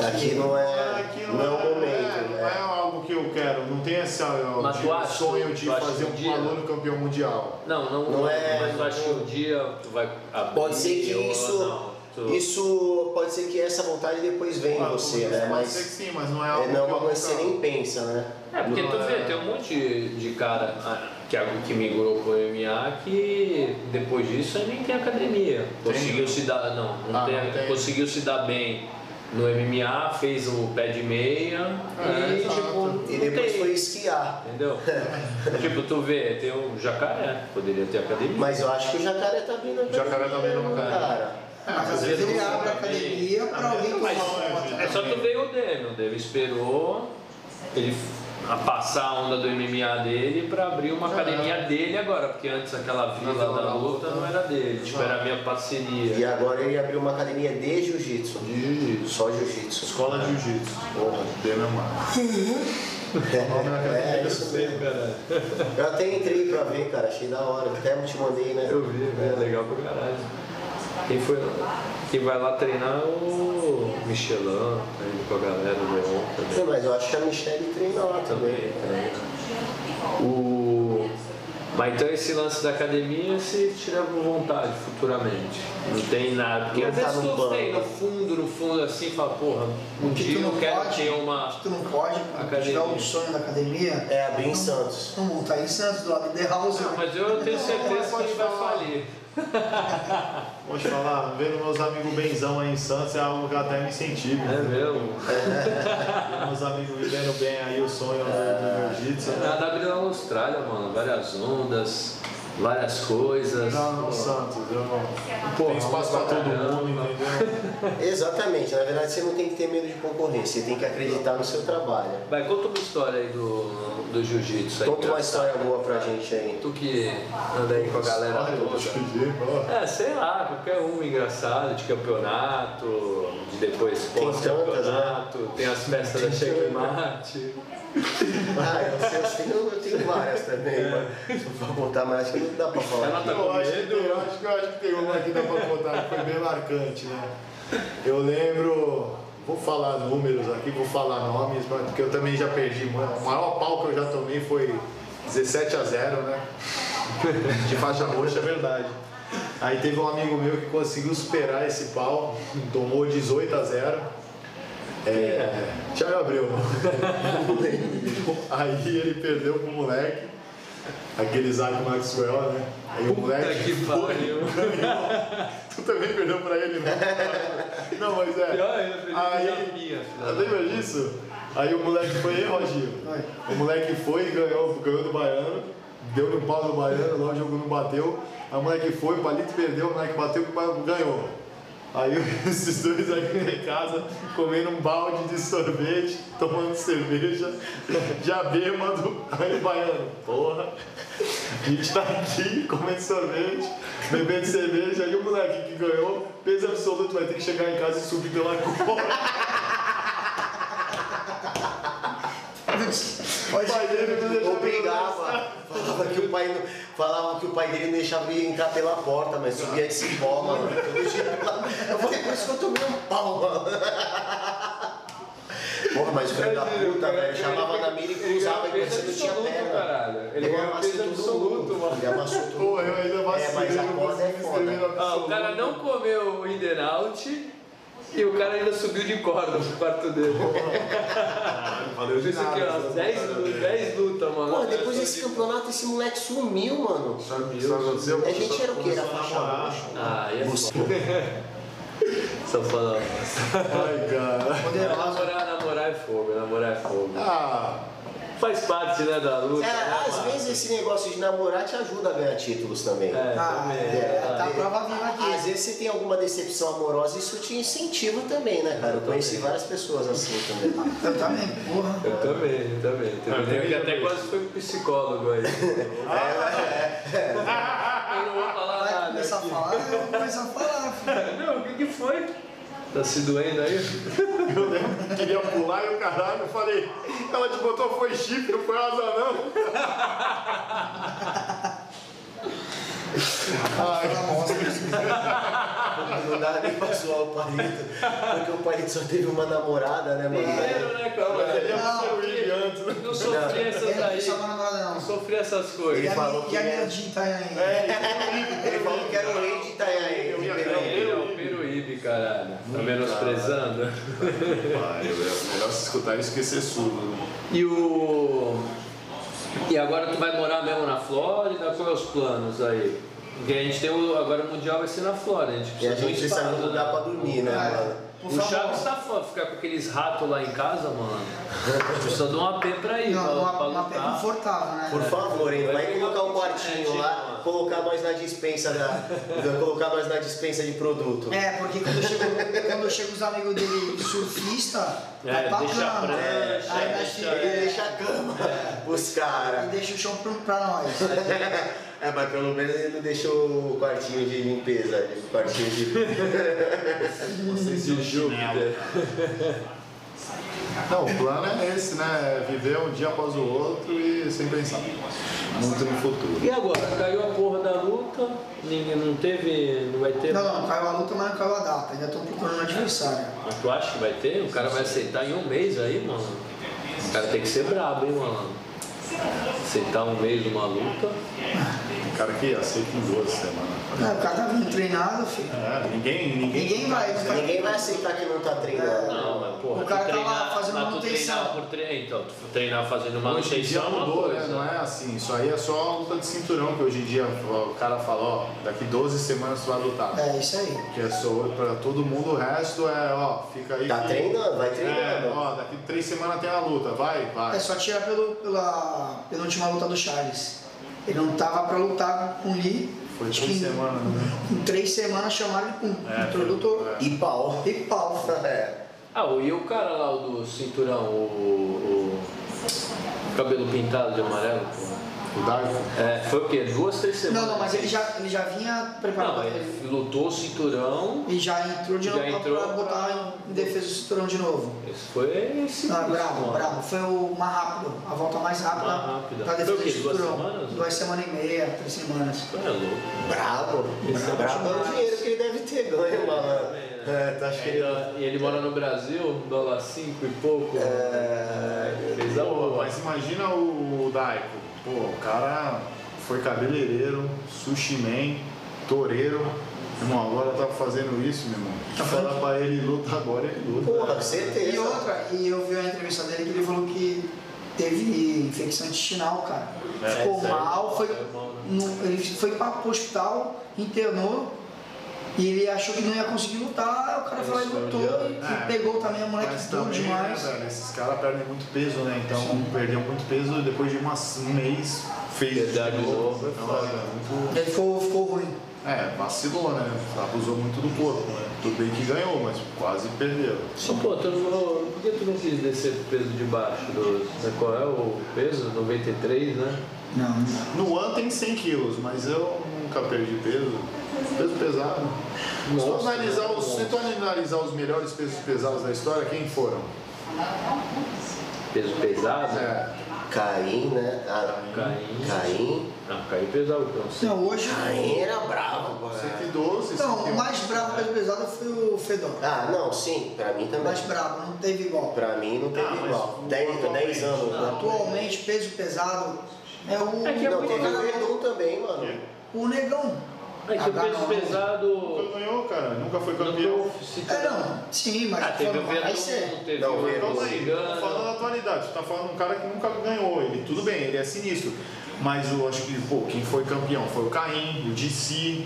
Aqui não é, aqui não é o momento. é, não é né? algo que eu quero, não tem esse Mas de- tu acha- sonho de tu acha fazer um um dia- aluno campeão mundial. Não, não, Não é- Mas eu acho que um dia tu vai abrir Pode ser que ou isso, não, tu- isso pode ser que essa vontade depois venha em Ah, você, pode né? ser que Mas sim, mas não é é, algo não é uma coisa que você nem pensa, né? É, porque tu Não vê, é- tem um monte de, de cara ah, que, que migrou pro MMA que depois disso aí nem tem academia. Conseguiu se dar. Não, não Ah, tem, não tem. conseguiu se dar bem no MMA, fez o pé de meia É, e tipo. E depois tem, foi esquiar. Entendeu? tipo, tu vê, tem o jacaré, poderia ter academia. Mas eu acho que o jacaré tá vindo O jacaré tá vindo no cara. cara. Mas às vezes ele abre a academia pra alguém que Mas é só tu ver o Demi, o Demi esperou ele a passar a onda do MMA dele pra abrir uma academia dele agora, porque antes aquela vila Vila da da luta Luta. não era dele, tipo, era a minha parceria. E agora ele abriu uma academia de jiu-jitsu. De jiu-jitsu. Só jiu-jitsu. Escola de Jiu-Jitsu. Porra, nome da academia É, isso mesmo. Eu até entrei pra ver, cara, achei da hora. Até te mandei, né? Eu vi, é legal pra caralho. Quem, foi, quem vai lá treinar é o Michelin, tá indo com a galera do Leon também. Não, mas eu acho que a Michelle treina lá também. Também? O... Mas então esse lance da academia se tiver com vontade futuramente. Não tem nada. Porque Não às tá vezes no banco. tem no fundo, no fundo assim, fala, porra, um que dia tu eu não quero pode, ter uma. que tu não pode, Academia. tiver um sonho da academia, É, abrir em Santos. não montar em Santos, do lado de The House. Não, mas eu tenho certeza que ele vai falir. Vou te falar, vendo meus amigos benzão aí em Santos é algo que até me incentiva. É mesmo? Ver meus amigos vivendo bem aí o sonho do, do jiu-jitsu. né? Na Austrália, mano, várias ondas, várias coisas. Não, no Santos, eu Porra, tem espaço pra todo mundo, entendeu? Exatamente, na verdade você não tem que ter medo de concorrência, você tem que acreditar no seu trabalho. Vai, conta uma história aí do, do jiu-jitsu. aí, Conta uma história boa pra gente aí. Tu que anda aí com a galera toda. É, sei lá, qualquer um engraçado de campeonato, de depois Tem tantas, né? pós-campeonato, tem as festas da checkmate. Ah, eu, sei, eu, tenho, eu tenho várias também, mas se for pra botar, mas acho que não dá pra falar. Ela tá Eu acho, que eu, acho que, eu acho que tem uma que dá pra contar que foi bem marcante, né? Eu lembro, vou falar números aqui, vou falar nomes, mas porque eu também já perdi. mano. O maior pau que eu já tomei foi 17 a 0, né? De faixa roxa, é verdade. Aí teve um amigo meu que conseguiu superar esse pau, tomou 18 a 0. É, Thiago Abreu. Aí ele perdeu pro moleque, aquele Isaac Maxwell, né? Aí o moleque que foi, pariu. Tu também perdeu pra ele, né? Não, mas é. Pior ainda, Aí, da lembra disso? Aí o moleque foi, hein, Roginho? O moleque foi e ganhou, ganhou do Baiano, deu no pau do Baiano, lá o jogo não bateu. Aí o moleque foi, o Palito perdeu, o moleque bateu, o ganhou. Aí esses dois aqui em casa comendo um balde de sorvete, tomando cerveja, já bêbado, aí o Baiano, porra, a gente tá aqui comendo sorvete, bebendo cerveja, aí o moleque que ganhou, peso absoluto, vai ter que chegar em casa e subir pela O pai dele não deixou Obrigava. Falava que o pai não, falava que o pai dele não deixava ele entrar pela porta, mas subia de cipó, mano. Eu falei, por isso que eu tomei um pau, mano. Porra, mas o filho da puta, velho, chamava na mira e cruzava e você não tinha perna. caralho. Ele Ele ganhou peso absoluto, mano. Ele amassou todo Pô, eu ainda É, mas a corda é foda. Ah, o cara não comeu o in and out e o cara ainda subiu de corda pro quarto dele. Valeu de Isso aqui, nada. ó, 10 lutas, 10 lutas, mano. Pô, depois desse campeonato esse moleque sumiu, mano. Sabe, sabe aconteceu? A gente era o quê? Era faixa roxa. Ah, e é Só falando. Ai, cara. Namorar, namorar é fogo, namorar é fogo. Ah, Faz parte, né, da luta. É, né, às mano? vezes esse negócio de namorar te ajuda a ganhar títulos também. É, Ah, também. é, tá a É, prova viva aqui. Às vezes você tem alguma decepção amorosa, isso te incentiva também, né, cara? Eu conheci várias pessoas assim também. Eu também, porra. Eu também, eu também. Ah, um que tem até também. quase foi pro psicólogo aí. Eu não vou falar Vai nada. começar a aqui. falar, eu vou começar a falar, filho. Não, o que, que foi? Tá se doendo aí? eu lembro que queria pular e o caralho, eu falei, ela te botou foi chifre, não foi asa não. Ai, Não dá nem pra zoar o Palito, porque o Palito só teve uma namorada, né, mano? Primeiro, né, cara? ele ia Não, né? Não sofri essas Ele não aí. só namorada, Não não. sofri essas coisas. a falou que e a é- minha de Itanhaém. Ele falou que era o rei de Itanhaém. Eu ia caralho. Tá menosprezando? Vai, é melhor se escutar e esquecer surdo. né? E o. E agora tu vai morar mesmo na Flórida? Quais é os planos aí? Porque a gente tem o. Agora o Mundial vai ser na Flórida, a gente E precisa a gente precisa um lugar né? pra dormir, né, mano? O. Chaves tá foda, ficar com aqueles ratos lá em casa, mano. Precisa de um AP pra ir, Não, pra, uma, pra uma pé lutar. confortável, né? Por favor, hein? Vai colocar um um quartinho lá, mano. colocar nós na dispensa da. colocar nós na dispensa de produto. É, porque quando chega, quando chega os amigos dele surfista, É, vai pra deixa a cama. prancha, aí deixa- Ele deixa a cama pros e caras. deixa o chão pra, pra nós. É, mas pelo menos ele não deixou o quartinho de limpeza, o quartinho de. Vocês De Júpiter. Não, o plano é esse, né? É Viver um dia após o outro e sem pensar muito no futuro. E agora? Caiu a porra da luta, ninguém não teve. não vai ter. Não, não, caiu a luta, mas não caiu a data. Ainda tô procurando um adversário. Mas tu acha que vai ter? O cara vai aceitar em um mês aí, mano. O cara tem que ser brabo, hein, mano. Aceitar um mês uma luta. O cara que aceita em duas semanas. É, o cara tá vindo treinado, filho. É, ninguém, ninguém. Ninguém vai. Ninguém vai aceitar que não tá treinando. Não, mas porra, O cara tu tá lá treinar, fazendo mas tu manutenção. treinar por tre... Então, tu treinar fazendo Hoje em dia manutenção é uma mudou, né? Não é assim. Isso aí é só luta de cinturão que hoje em dia o cara fala, ó, daqui 12 semanas tu vai lutar. É isso aí. Que é só pra todo mundo, o resto é, ó, fica aí. Tá que- treinando, vai É, treinando. ó, daqui três semanas tem a luta, vai, vai. É só tirar pelo, pela penúltima luta do Charles. Ele não tava pra lutar com o Lee. Foi três que em- semanas, né? Em três semanas chamaram ele com É, introdutor E pau. e pau. É. Ah, e o cara lá o do cinturão, o, o cabelo pintado de amarelo, pô. É, foi o quê? Duas, três semanas? Não, não, mas ele já, ele já vinha preparado. Não, pra- ele lutou o cinturão. E já entrou de Já novo pra- entrou pra botar em defesa do cinturão de novo. Esse foi esse. Não, esse, bravo, mano. bravo. Foi o mais rápido, a volta mais rápida, Mais rápida. da Foi defesa o quê? do Duas cinturão. semanas? Duas semanas e meia, três semanas. É louco. Brabo. Brabo é o dinheiro que ele deve ter ganho, mano. É, tá acho que ele. E ele mora no Brasil, dólar cinco e pouco. É. Fez a mas imagina o Daiko. Pô, o cara foi cabeleireiro, sushi man, toureiro. Irmão, agora tá fazendo isso, meu irmão. Tá Falar fazendo- pra ele luta agora, ele luta. Porra, E certeza. outra, e eu vi a entrevista dele que ele falou que teve infecção intestinal, cara. É, Ficou sério? mal, foi, Saiu mal, né? no- ele foi para o hospital, internou. E ele achou que não ia conseguir lutar, o cara foi lá e lutou meu e, e pegou também a moleque tudo também, demais. né, velho, esses caras perdem muito peso, né? Então perdeu muito peso e depois de umas- um mês fez é Então, é, muito- Ele ficou, ficou ruim. é, vacilou, né? Abusou muito do corpo, né? Tudo bem que ganhou, mas quase perdeu. Só, pô, tu não falou, por que tu não quis descer o peso de baixo? Do, né, qual é o peso? 93, né? Não, No One tem 100 quilos, mas eu nunca perdi peso. Peso pesado. se, tu Nossa, analisar os, nossa. se tu analisar os melhores pesos pesados da história, quem foram? Peso pesado? É, Caim, né? Ah, Caim. Caim. Ah, Caim pesado, então. sim. Não, hoje. Caim era bravo, pô. 112, Não, 111. o mais bravo peso pesado foi o Fedor. Ah, não, sim, pra mim O também. mais bravo, não teve igual. Pra mim não teve Ah, igual. 10, 10 anos. né? Atualmente, peso pesado é o, É que é Não, teve o cara- Verdun também, mano. o negão. É que o peso H9. pesado. Nunca ganhou, cara. Nunca foi campeão. É, não, sim, mas Ah, teve o ser. teve Não, o o Verdun, Calma aí, não falando da atualidade, tu tá falando de um cara que nunca ganhou. Ele, tudo bem, ele é sinistro. Mas eu acho que, pô, quem foi campeão foi o Caim, o DC,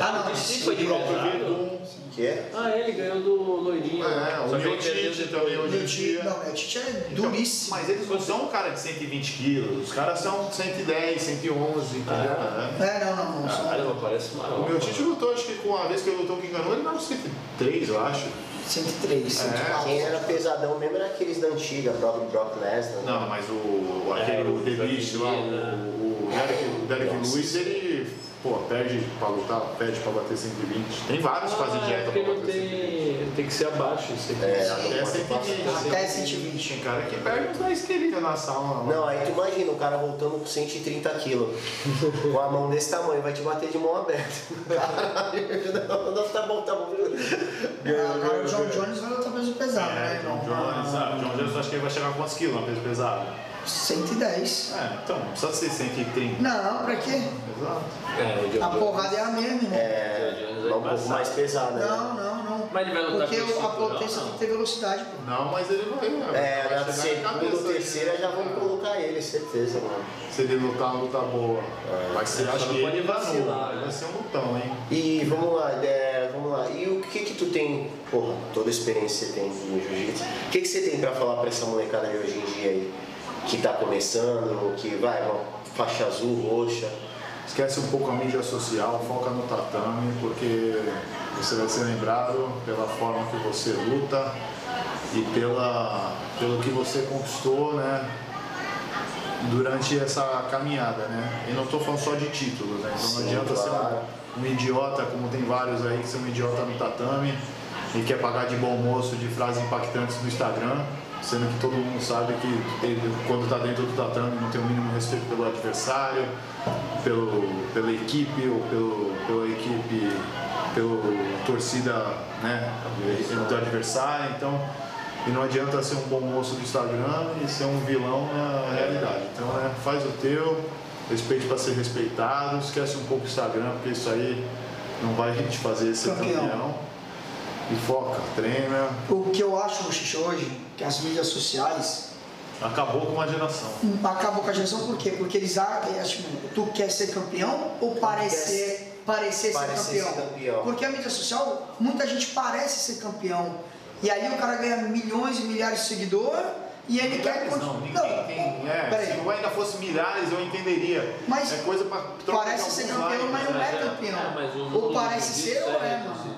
Ah, não, o DC foi o de próprio pesado. Verdun. Que é? Ah, ele ganhou do loirinho. É, o perdeu depois. também, hoje em Meu tio, dia. não, meu tio é Então, duríssimo. Mas eles não são um cara de 120 quilos, os caras são 110, 111, entendeu? Ah. É. É, não, não, não. Caramba, parece O meu Tite lutou, acho que com a vez que ele lutou que enganou, ele não 103, eu acho. 103, 104. Quem era pesadão mesmo era aqueles da antiga, próprio Brock Lesnar. Não, mas o aquele É, o o The Beast lá, o, o Derek, Derek. Lewis, ele pô, perde pra lutar, perde pra bater 120. Tem vários que fazem Ah, é dieta porque pra bater 120. tem, tem que ser abaixo isso aqui. É, Até 120. Até 120. Tem cara que perde uns 10 quilos na sala. Não, aí tu imagina o cara voltando com 130 quilos, com a mão desse tamanho, vai te bater de mão aberta. Caralho, não, não, tá bom, tá bom. Agora o John Jones vai lutar peso pesado, né? É, John irmão? Jones, Ah, ah, John Jones acho que ele vai chegar a quantos quilos no peso pesado? 110. É, então, não precisa ser 130. Não, pra quê? Exato. É, A porrada é a mesma, irmão. É, vai um pouco mais pesado, né? Não, não, não. Mas ele vai lutar Porque a potência não? tem que ter velocidade, pô. Não, mas ele vai. É, vai na segunda ou terceira né? já vão colocar ele, certeza, mano. Se ele lutar uma luta boa, ser, Só acho não que pode vacilar, né? Vai ser um lutão, hein? E vamos lá, é, vamos lá. E o que que tu tem, porra, toda a experiência que você tem no jiu-jitsu, o que que você tem pra falar pra essa molecada de hoje em dia aí, que tá começando, que vai, faixa azul, roxa, Esquece um pouco a mídia social, foca no tatame, porque você vai ser lembrado pela forma que você luta e pela, pelo que você conquistou, né? Durante essa caminhada, né? E não estou falando só de títulos, né? Então não adianta ser um, um idiota, como tem vários aí que são um idiota no tatame e quer pagar de bom moço de frases impactantes no Instagram, sendo que todo mundo sabe que ele, quando está dentro do tatame não tem o mínimo respeito pelo adversário, pelo, pela equipe ou pelo, pela equipe, pela torcida né, do adversário. Então, e não adianta ser um bom moço do Instagram e ser um vilão na realidade. Então, né, faz o teu, respeite para ser respeitado, esquece um pouco o Instagram, porque isso aí não vai te fazer ser Campeão. campeão. E foca, treina. O que eu acho, Mochicha, hoje, que as mídias sociais Acabou com uma geração. acabou com a geração, por quê? Porque eles acham, tu quer ser campeão ou parecer, parecer, parecer ser, campeão? ser campeão. Porque a mídia social, muita gente parece ser campeão. E aí o cara ganha milhões e milhares de seguidores e ele quer Milhares não, continuar. ninguém tem. É, peraí. se ainda fosse milhares eu entenderia. Mas é coisa pra trocar parece ser campeão, mas não né? é campeão. É, mas o Ou parece ser ou é, mano.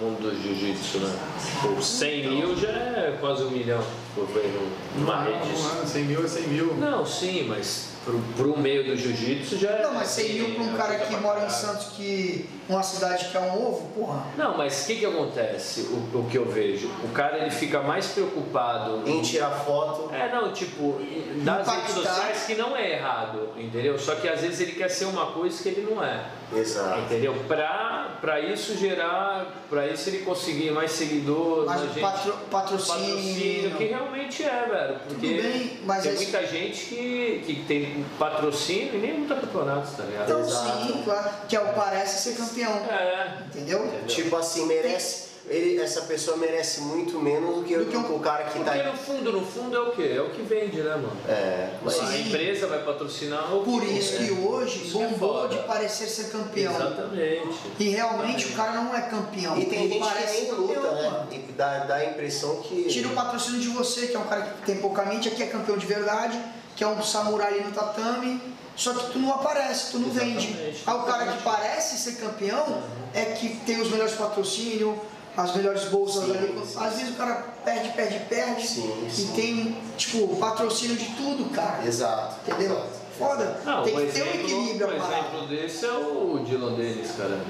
Mundo do jiu-jitsu, né? Pô, 100 mil já é quase um milhão, por ver no- numa Não, rede. não é, 100 mil é 100 mil. Não, sim, mas pro, pro meio do jiu-jitsu já é. Não, mas 100 mil para um é cara que pra mora em. Santos, que uma cidade que é um ovo, porra. Não, mas o que que acontece? O, o que eu vejo? O cara ele fica mais preocupado em tirar foto, É, não, tipo, das redes sociais que não é errado, entendeu? Só que às vezes ele quer ser uma coisa que ele não é, exato. entendeu? Pra, pra isso gerar, pra isso ele conseguir mais seguidores, mais gente, patro- patrocínio. patrocínio, que realmente é, velho. Porque Tudo bem, mas tem é- muita gente que, que tem patrocínio e nem luta campeonatos, tá ligado? Então Exato. sim, claro, que é o parece ser campeão. É, Entendeu? Tipo assim, merece, ele, essa pessoa merece muito menos do que, Do que um- o cara que tá... porque no fundo, no fundo é o quê? É o que vende, né, mano? É, mas... A empresa vai patrocinar o Por que isso é. que hoje Isso que é bombou foda. de parecer ser campeão. Exatamente. E realmente o cara não é campeão. E tem gente que parece nem ser luta, campeão, né? mano. E dá, dá a impressão que... Tira o patrocínio de você, que é um cara que tem pouca mídia, que é campeão de verdade, que é um samurai no tatame, só que tu não aparece, tu não Exatamente. vende. Aí o cara que parece ser campeão é que tem os melhores patrocínios, as melhores bolsas Sim, ali. sim. Às vezes o cara perde, perde, perde. Sim, e sim. tem, tipo, patrocínio de tudo, cara. Exato. Entendeu? exato. Foda. Não, tem que ter um equilíbrio, Um exemplo desse é o Dylan Dennis, cara.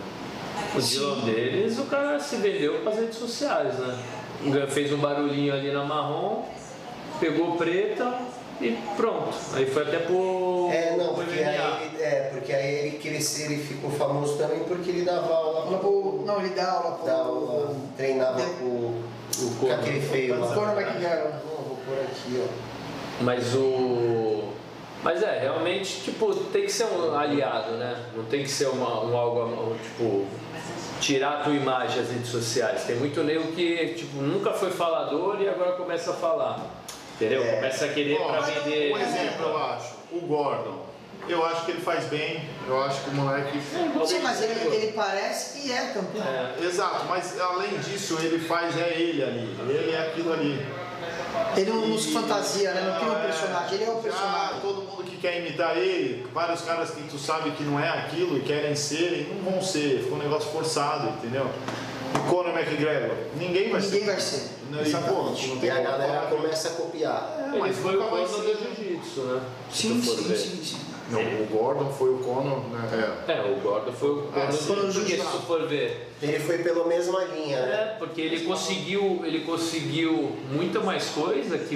O. Dylan Dennis, o cara se vendeu para as redes sociais, né? Fez um barulhinho ali na marrom, pegou preta, e pronto. Aí foi até pro. É, não, pro porque aí, ele- é, porque aí ele, ele, ele ficou famoso também porque ele dava aula, pro- Não, ele dá aula pro. dava aula treinava De- com, o- com aquele feio lá. Não, vou pôr aqui, ó. Mas o. Mas é, realmente, tipo, tem que ser um aliado, né? Não tem que ser uma, um algo, um, tipo, tirar a tua imagem das redes sociais. Tem muito nego que, tipo, nunca foi falador e agora começa a falar. Entendeu? É. Começa a querer Ó, pra vender. Um exemplo, eu acho. O Gordon. Eu acho que ele faz bem. Eu acho que o moleque. Sim, mas ele, ele parece e é campeão. É. Exato, mas além disso, ele faz é ele ali. Ele é aquilo ali. Ele não nos fantasia, né? Não cria um É, personagem, ele é o Já personagem. todo mundo que quer imitar ele, vários caras que tu sabe que não é aquilo e querem ser, e não vão ser. Ficou um negócio forçado, entendeu? O Conor McGregor, ninguém vai Ninguém ser. vai ser. E, pô, Exatamente. não E a galera começa a copiar. É, Ele mas foi o ser. do jiu-jitsu, né? Sim, sim, sim, sim. Não, o Gordon foi o Conor, né? É. É, o Gordon foi o Conor Ah, do sim, porque se for ver. Ele foi pela mesma linha, né? É, porque ele conseguiu, ele conseguiu muita mais coisa que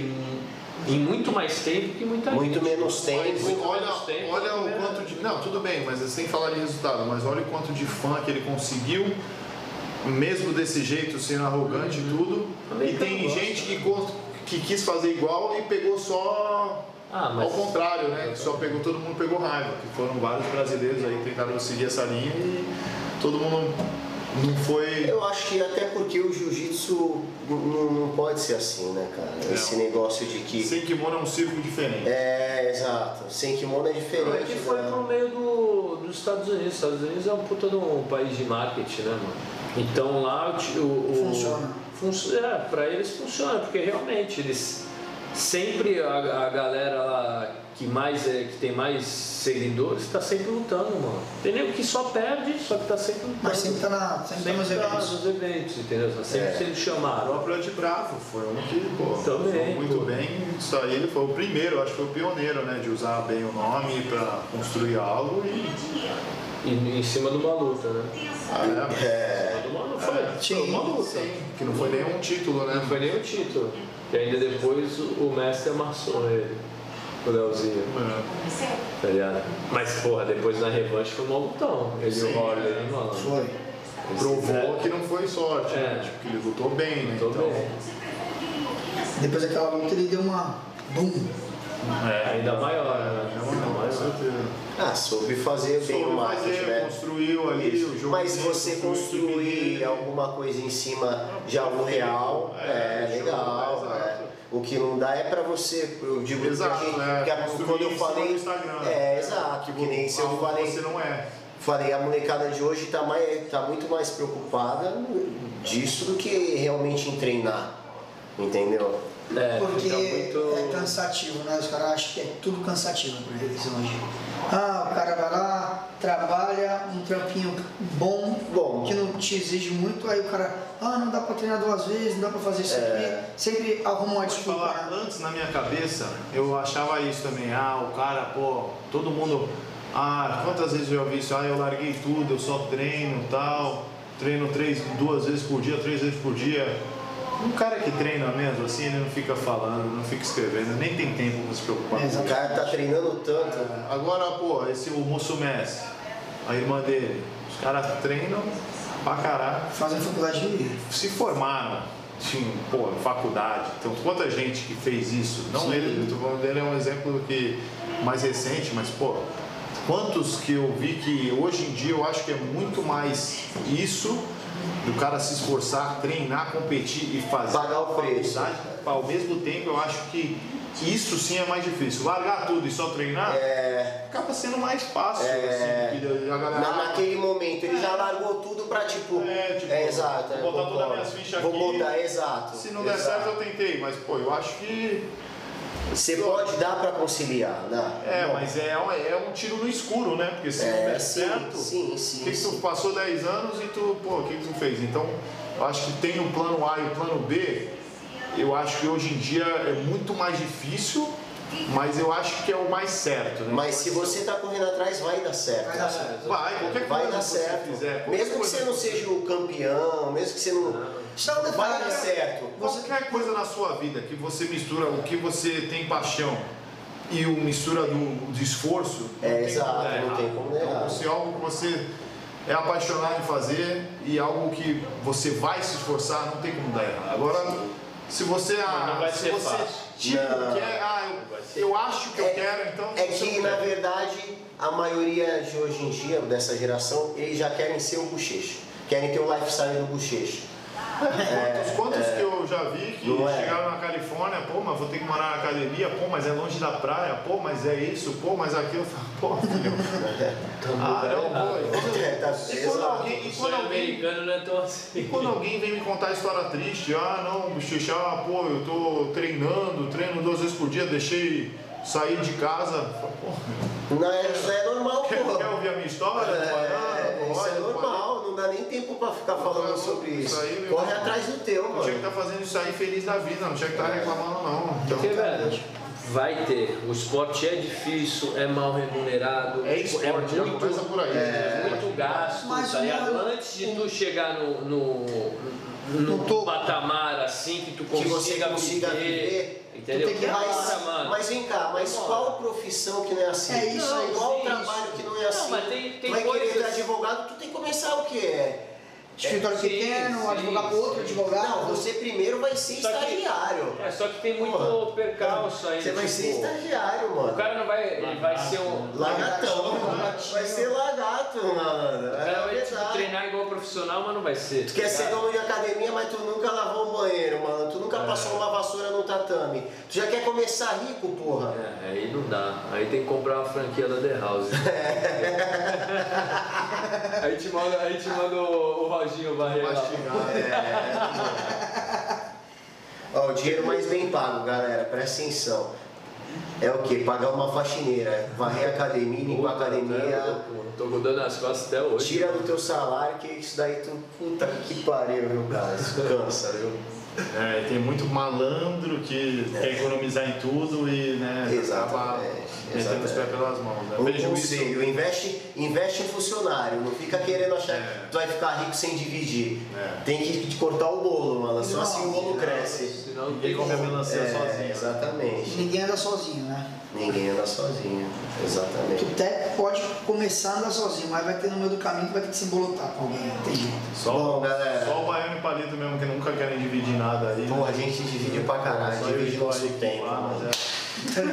em muito mais tempo que muita Muito gente. menos tempo. Mas Muito olha, menos tempo, olha o menos- quanto de. Não, tudo bem, mas sem falar de resultado, mas olha o quanto de fã que ele conseguiu, mesmo desse jeito, sendo arrogante e tudo. E tem gosta. gente que, cons- que quis fazer igual e pegou só. Ah, mas Ao contrário, né? Que só pegou, todo mundo pegou raiva. Que foram vários brasileiros aí que tentaram seguir essa linha e todo mundo não foi. Eu acho que até porque o jiu-jitsu não, não pode ser assim, né, cara? Esse negócio de que. Sem kimono é um circo diferente. É, exato. Sem kimono é diferente. é que foi né? pro meio do, dos Estados Unidos. Estados Unidos é um puta de um país de marketing, né, mano? Então lá o. o, Funciona. func- é, pra eles funciona, porque realmente eles. Sempre a, a galera lá que, mais é, que tem mais seguidores está sempre lutando, mano. Tem nego que só perde, só que tá sempre lutando. Mas sempre tá na. Sempre nos tá eventos. nos eventos, entendeu? Tá sempre É. sendo O chamado. próprio Ed Bravo foi um que, pô, Também, foi muito pô. bem. Isso aí ele foi o primeiro, acho que foi o pioneiro, né? De usar bem o nome para construir algo e. E em cima de uma luta, né? Ah, é, É, De uma luta, foi, Sim. foi uma luta. sim, que não foi nenhum título, né? Não foi nem o título. Que ainda depois o mestre amassou ele, o Leozinho, É. tá ligado? Mas porra, depois na revanche foi um lutão. Ele e Sim, o Horley, é. né, mano? Foi. Provou que não foi sorte, É. né? Tipo, que ele lutou bem, né? Lutou então, bem. Depois daquela luta ele deu uma. Bum. É, ainda maior, né? É, com certeza. ah, soube fazer bem o marketing, fazer, né? construiu ali Isso. o jogo. Mas você construir alguma coisa em cima de algo real É, é, legal. exato. é. O que não dá é pra você, eu digo que a Exato, gente- é, que a- construir quando eu falei. É, exato, que nem se eu que falei. Você não é. Falei, a molecada de hoje tá, mais, tá muito mais preocupada disso do que realmente em treinar. Entendeu? É, Porque muito. é cansativo, né? Os caras acham que é tudo cansativo pra eles hoje. Ah, o cara vai lá, trabalha, um trampinho bom, Bom. que não te exige muito, aí o cara, ah, não dá pra treinar duas vezes, não dá pra fazer isso É. aqui. Sempre arruma uma desculpa. falar, né? antes na minha cabeça, eu achava isso também. Ah, o cara, pô, todo mundo. Ah, quantas vezes eu já ouvi isso? Ah, eu larguei tudo, eu só treino tal. Treino três, duas vezes por dia, três vezes por dia. Um cara que treina mesmo, assim, ele não fica falando, não fica escrevendo, nem tem tempo pra se preocupar. Exato. O cara tá treinando tanto. É, Agora, pô, esse o Moço Messi, a irmã dele, os caras treinam pra caralho. Fazem faculdade de. se formaram, tinham, pô, faculdade. Então, quanta gente que fez isso? Não Sim. ele, eu tô falando dele é um exemplo que mais recente, mas pô, quantos que eu vi que hoje em dia eu acho que é muito mais isso do cara se esforçar, treinar, competir e fazer Pagar o preço. Ao mesmo tempo, eu acho que isso sim é mais difícil. Largar tudo e só treinar É, acaba sendo mais fácil. É. assim, galera, na- naquele momento, ele já largou tudo pra tipo. É, tipo, exato. vou é, botar todas as minhas fichas Vou aqui. botar, exato. Se não der exato. certo, eu tentei, mas pô, eu acho que. Você pode dar pra conciliar, né? É, Não. mas é, um- é um tiro no escuro, né? Porque se não É, der sim, certo, sim, sim. que, que tu passou 10 anos e tu, pô, o que, que tu fez? Então, eu acho que tem o plano A e o plano B. Eu acho que hoje em dia é muito mais difícil, mas eu acho que é o mais certo, né? Mas se você tá correndo atrás, vai dar certo. Vai dar certo. Vai, qualquer Vai coisa dar que você certo. fizer. Mesmo que coisa você não seja o campeão, mesmo que você não. Um Vai detalhe. dar certo. Qualquer coisa na sua vida que você mistura o que você tem paixão e o mistura do, do esforço. É, exato, dar não tem como dar Então, errado. se é algo que você é apaixonado em fazer e algo que você vai se esforçar, não tem como dar errado. Agora, se você, ah, Não vai se ser você fácil. tipo, quer, ah, eu, eu acho que eu É- quero, então É você que, na quer. verdade, a maioria de hoje em dia, dessa geração, eles já querem ser o bochecho. Querem ter o lifestyle do Quantos, quantos que eu já vi que é. chegaram na Califórnia, pô, mas vou ter que morar na academia, pô, mas é longe da praia, pô, mas é isso, pô, mas aquilo. Eu falo, Pô, filho. Ah, não, pô. E quando, É, tá- e quando exato. alguém, e quando alguém, é assim. e quando alguém vem me contar história triste, ah, não, bochecha, ah, pô, eu tô treinando, treino duas vezes por dia, deixei sair de casa. Eu falo, Pô, Não é, isso é normal, quer, pô. quer ouvir a minha história? É, Pô, isso é pô, normal, dá nem tempo pra ficar falando sobre isso. Isso aí, meu Corre irmão. atrás do teu, Eu tinha que mano. estar fazendo isso aí feliz da vida, não tinha que estar reclamando não. Então, Porque, velho, vai ter. O esporte é difícil, é mal remunerado. É esporte, já muito, começa por aí. é muito gasto, Mas tá uma- Antes de tu chegar no, no, no, topo. patamar assim que tu Que você consiga, consiga viver, viver. entendeu? Tu tem que Mas, mano. mas vem cá, mas Bora. qual profissão que não é assim? É isso Não, aí, Qual sim, trabalho isso. que não é Não, assim? mas tem- tem tu vai querer coisas- ser advogado, tu tem que começar o quê? Escritório Sim, pequeno, sim, advogado outro, sim. advogado. Não, você primeiro vai ser Só que- estagiário. É, só que tem muito percalço aí. Você vai tipo, ser estagiário, O mano. cara não vai. Ele vai ser um. Lagartão. Vai ser lagarto, mano. O É cara a vai tipo, verdade. treinar igual profissional, mas não vai ser. Tu quer ser tá dono de academia, mas tu nunca lavou um banheiro, mano. Tu nunca passou uma vassoura no tatame. Tu já quer começar rico, porra. É, aí não dá. Aí tem que comprar uma franquia da The House. aí te manda, aí te manda o, o Roginho varrer lá. Ó, o dinheiro mais bem pago, galera, presta atenção. É o quê? Pagar uma faxineira, varrer a academia, limpar a academia. Tô mudando as costas até hoje. Tira do teu salário, que isso daí tu. Puta que pariu, viu, cara? Isso cansa, viu? É, tem muito malandro que quer economizar em tudo e né, acaba Exatamente, metendo os pés pelas mãos. Né? Um Vejo isso. investe, investe em funcionário, não fica querendo achar É. que tu vai ficar rico sem dividir. É. Tem que cortar o bolo, mano, só assim o bolo cresce. Senão Ninguém come a melancia É, sozinho. exatamente. Ninguém anda sozinho, né? Ninguém anda sozinho, Tu exatamente. até pode começar a andar sozinho, mas vai ter no meio do caminho que vai ter que se embolotar com alguém, jeito. Só, Bom, galera. só o baiano e palito mesmo que nunca querem dividir nada aí. Pô, a gente divide pra caralho, divide e o nosso tempo, lá, mano. mas é-?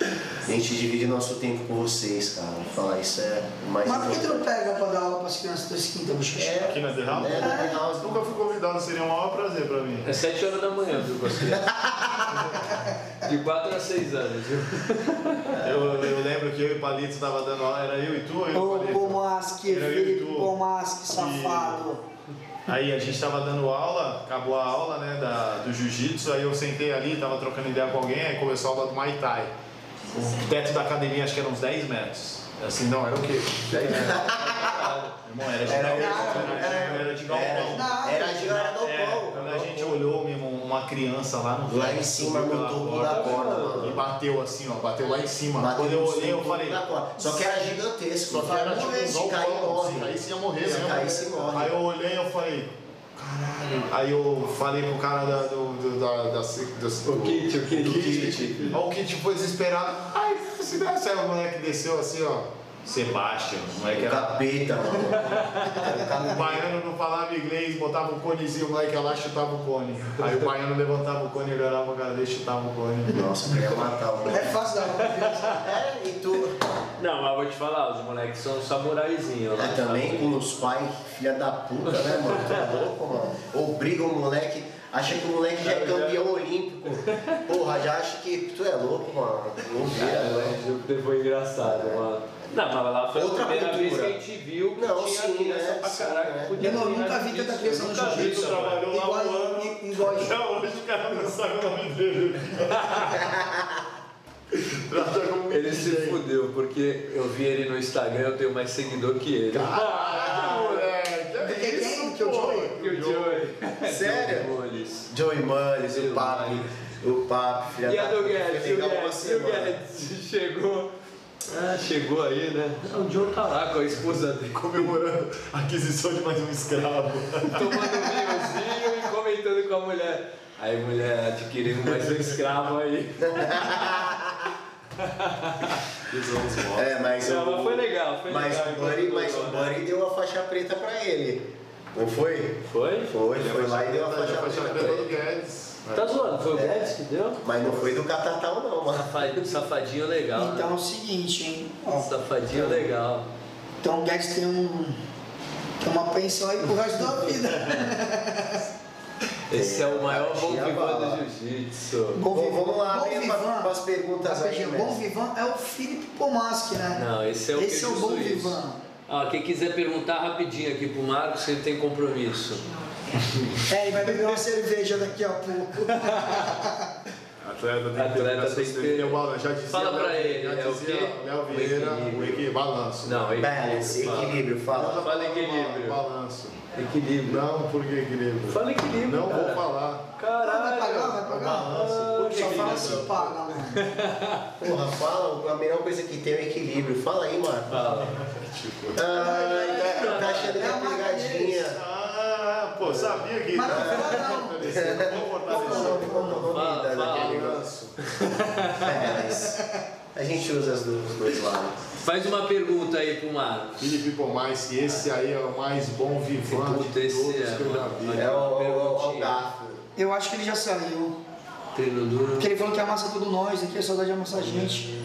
A gente divide nosso tempo com vocês, cara. Falar, isso é mais Mas por que tu não pega pra dar aula pras crianças das quintas, bochecha? É, Aqui na The House? É, na The House. Nunca fui convidado, seria um maior prazer pra mim. É 7 horas da manhã, viu, com as crianças. De 4 a 6 anos, viu? Eu, eu lembro que eu e o Palito tava dando aula, era eu e tu, eu e o Ô, Palito. Pomasque, Era eu e Felipe tu. Pomasque, safado. Aí a gente tava dando aula, acabou a aula né, da, do jiu-jitsu, aí eu sentei ali, tava trocando ideia com alguém, aí começou a aula do Muay Thai. O teto da academia acho que era uns 10 metros. Assim, não, era o quê? 10 metros. Irmão, era de galpão, era, de galpão. Era, de era do É, pão. quando a gente olhou mesmo uma criança lá no Lá em teto, cima, no topo corda, da corda, E mano. bateu assim, ó, bateu lá em cima. Bateu Quando eu olhei, eu falei. Só que era gigantesco. Só que era tipo um se cair, morre. se cair, você ia morrer Se cair, se morre. Aí eu olhei e eu falei, caralho. Aí eu falei pro cara da, do, do, da, da, da, O kit, o kit. o kit. Aí o kit foi desesperado. Ai, se desce. Aí o moleque desceu assim, ó. Sebastian, o moleque era. Capeta, mano. O baiano não falava inglês, botava o conezinho, o moleque ia lá e chutava o cone. Aí o baiano levantava o cone, ele olhava pra cara dele e chutava o cone. Nossa, eu queria matar o É moleque. fácil dar criança. É, e tu Não, mas vou te falar, os moleques são samuraizinhos é, também com os pais, filha da puta, né, mano? Tu é louco, mano? Obriga o moleque, acha que o moleque já é campeão olímpico. Porra, já acha que tu é louco, mano. Não vira, né? É, foi engraçado, mano. Não, mas lá foi Outra a primeira vez que cultura. a gente viu que Não, tinha sim, criança né? pra caralho né? que podia Eu nunca vi tanta criança no jiu-jitsu, trabalhou lá Igual, um ano. igual, hoje o cara não sabe o nome dele. Ele se fudeu, porque eu vi ele no Instagram, eu tenho mais seguidor que ele. Ah, moleque, é quem? isso, Que o pô. Joey? Que o Joey. Sério? Joey Mullis, o papo, o papo, filha E a da do puta. Guedes, e o e o. Guedes chegou. Ah, chegou aí, né? Ah, O Joe tá lá com a esposa dele, Comemorando a aquisição de mais um escravo. tomando um vinhozinho e comentando com a mulher. Aí, mulher, adquirimos mais um escravo aí. É, mas, Não, o, mas foi legal, foi mas legal. O Buddy, mas o Buddy deu a faixa preta pra ele. Não foi? Foi? Foi, foi lá e deu a faixa, faixa preta preta pra do ele. Tá zoando, foi o É. Guedes que deu? Mas não foi do Catatal não, mano. Safadinho, safadinho legal. Então é né? o seguinte, hein? Ó, Safadinho legal. então o Guedes tem um. Tem uma pensão aí pro resto da vida. Esse é o maior bom vivan do jiu-jitsu. Bom, vamos lá, Bom Vivan. pras perguntas aí, Rapidinho, Bom. Vivan é o Felipe Pomaski, né? Não, esse é o Esse é o Bom. Vivan. Ah, quem quiser perguntar rapidinho aqui pro Marcos, ele tem compromisso. É, ele vai beber uma cerveja daqui a pouco. Atleta tem que Atleta ter, tem que ter- balanço. Já dizia, Fala pra Léo- ele, já é o quê? Léo Vieira, equilíbrio. o equilíbrio, balanço. Não, equilíbrio. Balance, Fala. equilíbrio, fala. Fala equilíbrio. Balanço. Equilíbrio. Não, por que equilíbrio? Fala equilíbrio. Não cara. vou falar. Caralho. Vai pagar, vai pagar? Ah, Só fala assim, paga, mano. Porra, fala, a melhor coisa que tem é o equilíbrio. Fala aí, mano. Fala. Ai, tá, tá achando que É é pegadinha. Ah, pô, sabia que. Mas não. Vou Não, daquele negócio. É, mas a gente usa as do- os dois lados. Faz uma pergunta aí pro Marcos. Felipe Pomais, esse aí é o mais bom vivante de todos é, que eu já vi. É o, o, o, o garfo. Eu acho que ele já saiu. Treino duro. Porque ele falou que amassa tudo nós aqui, é saudade de amassar a gente.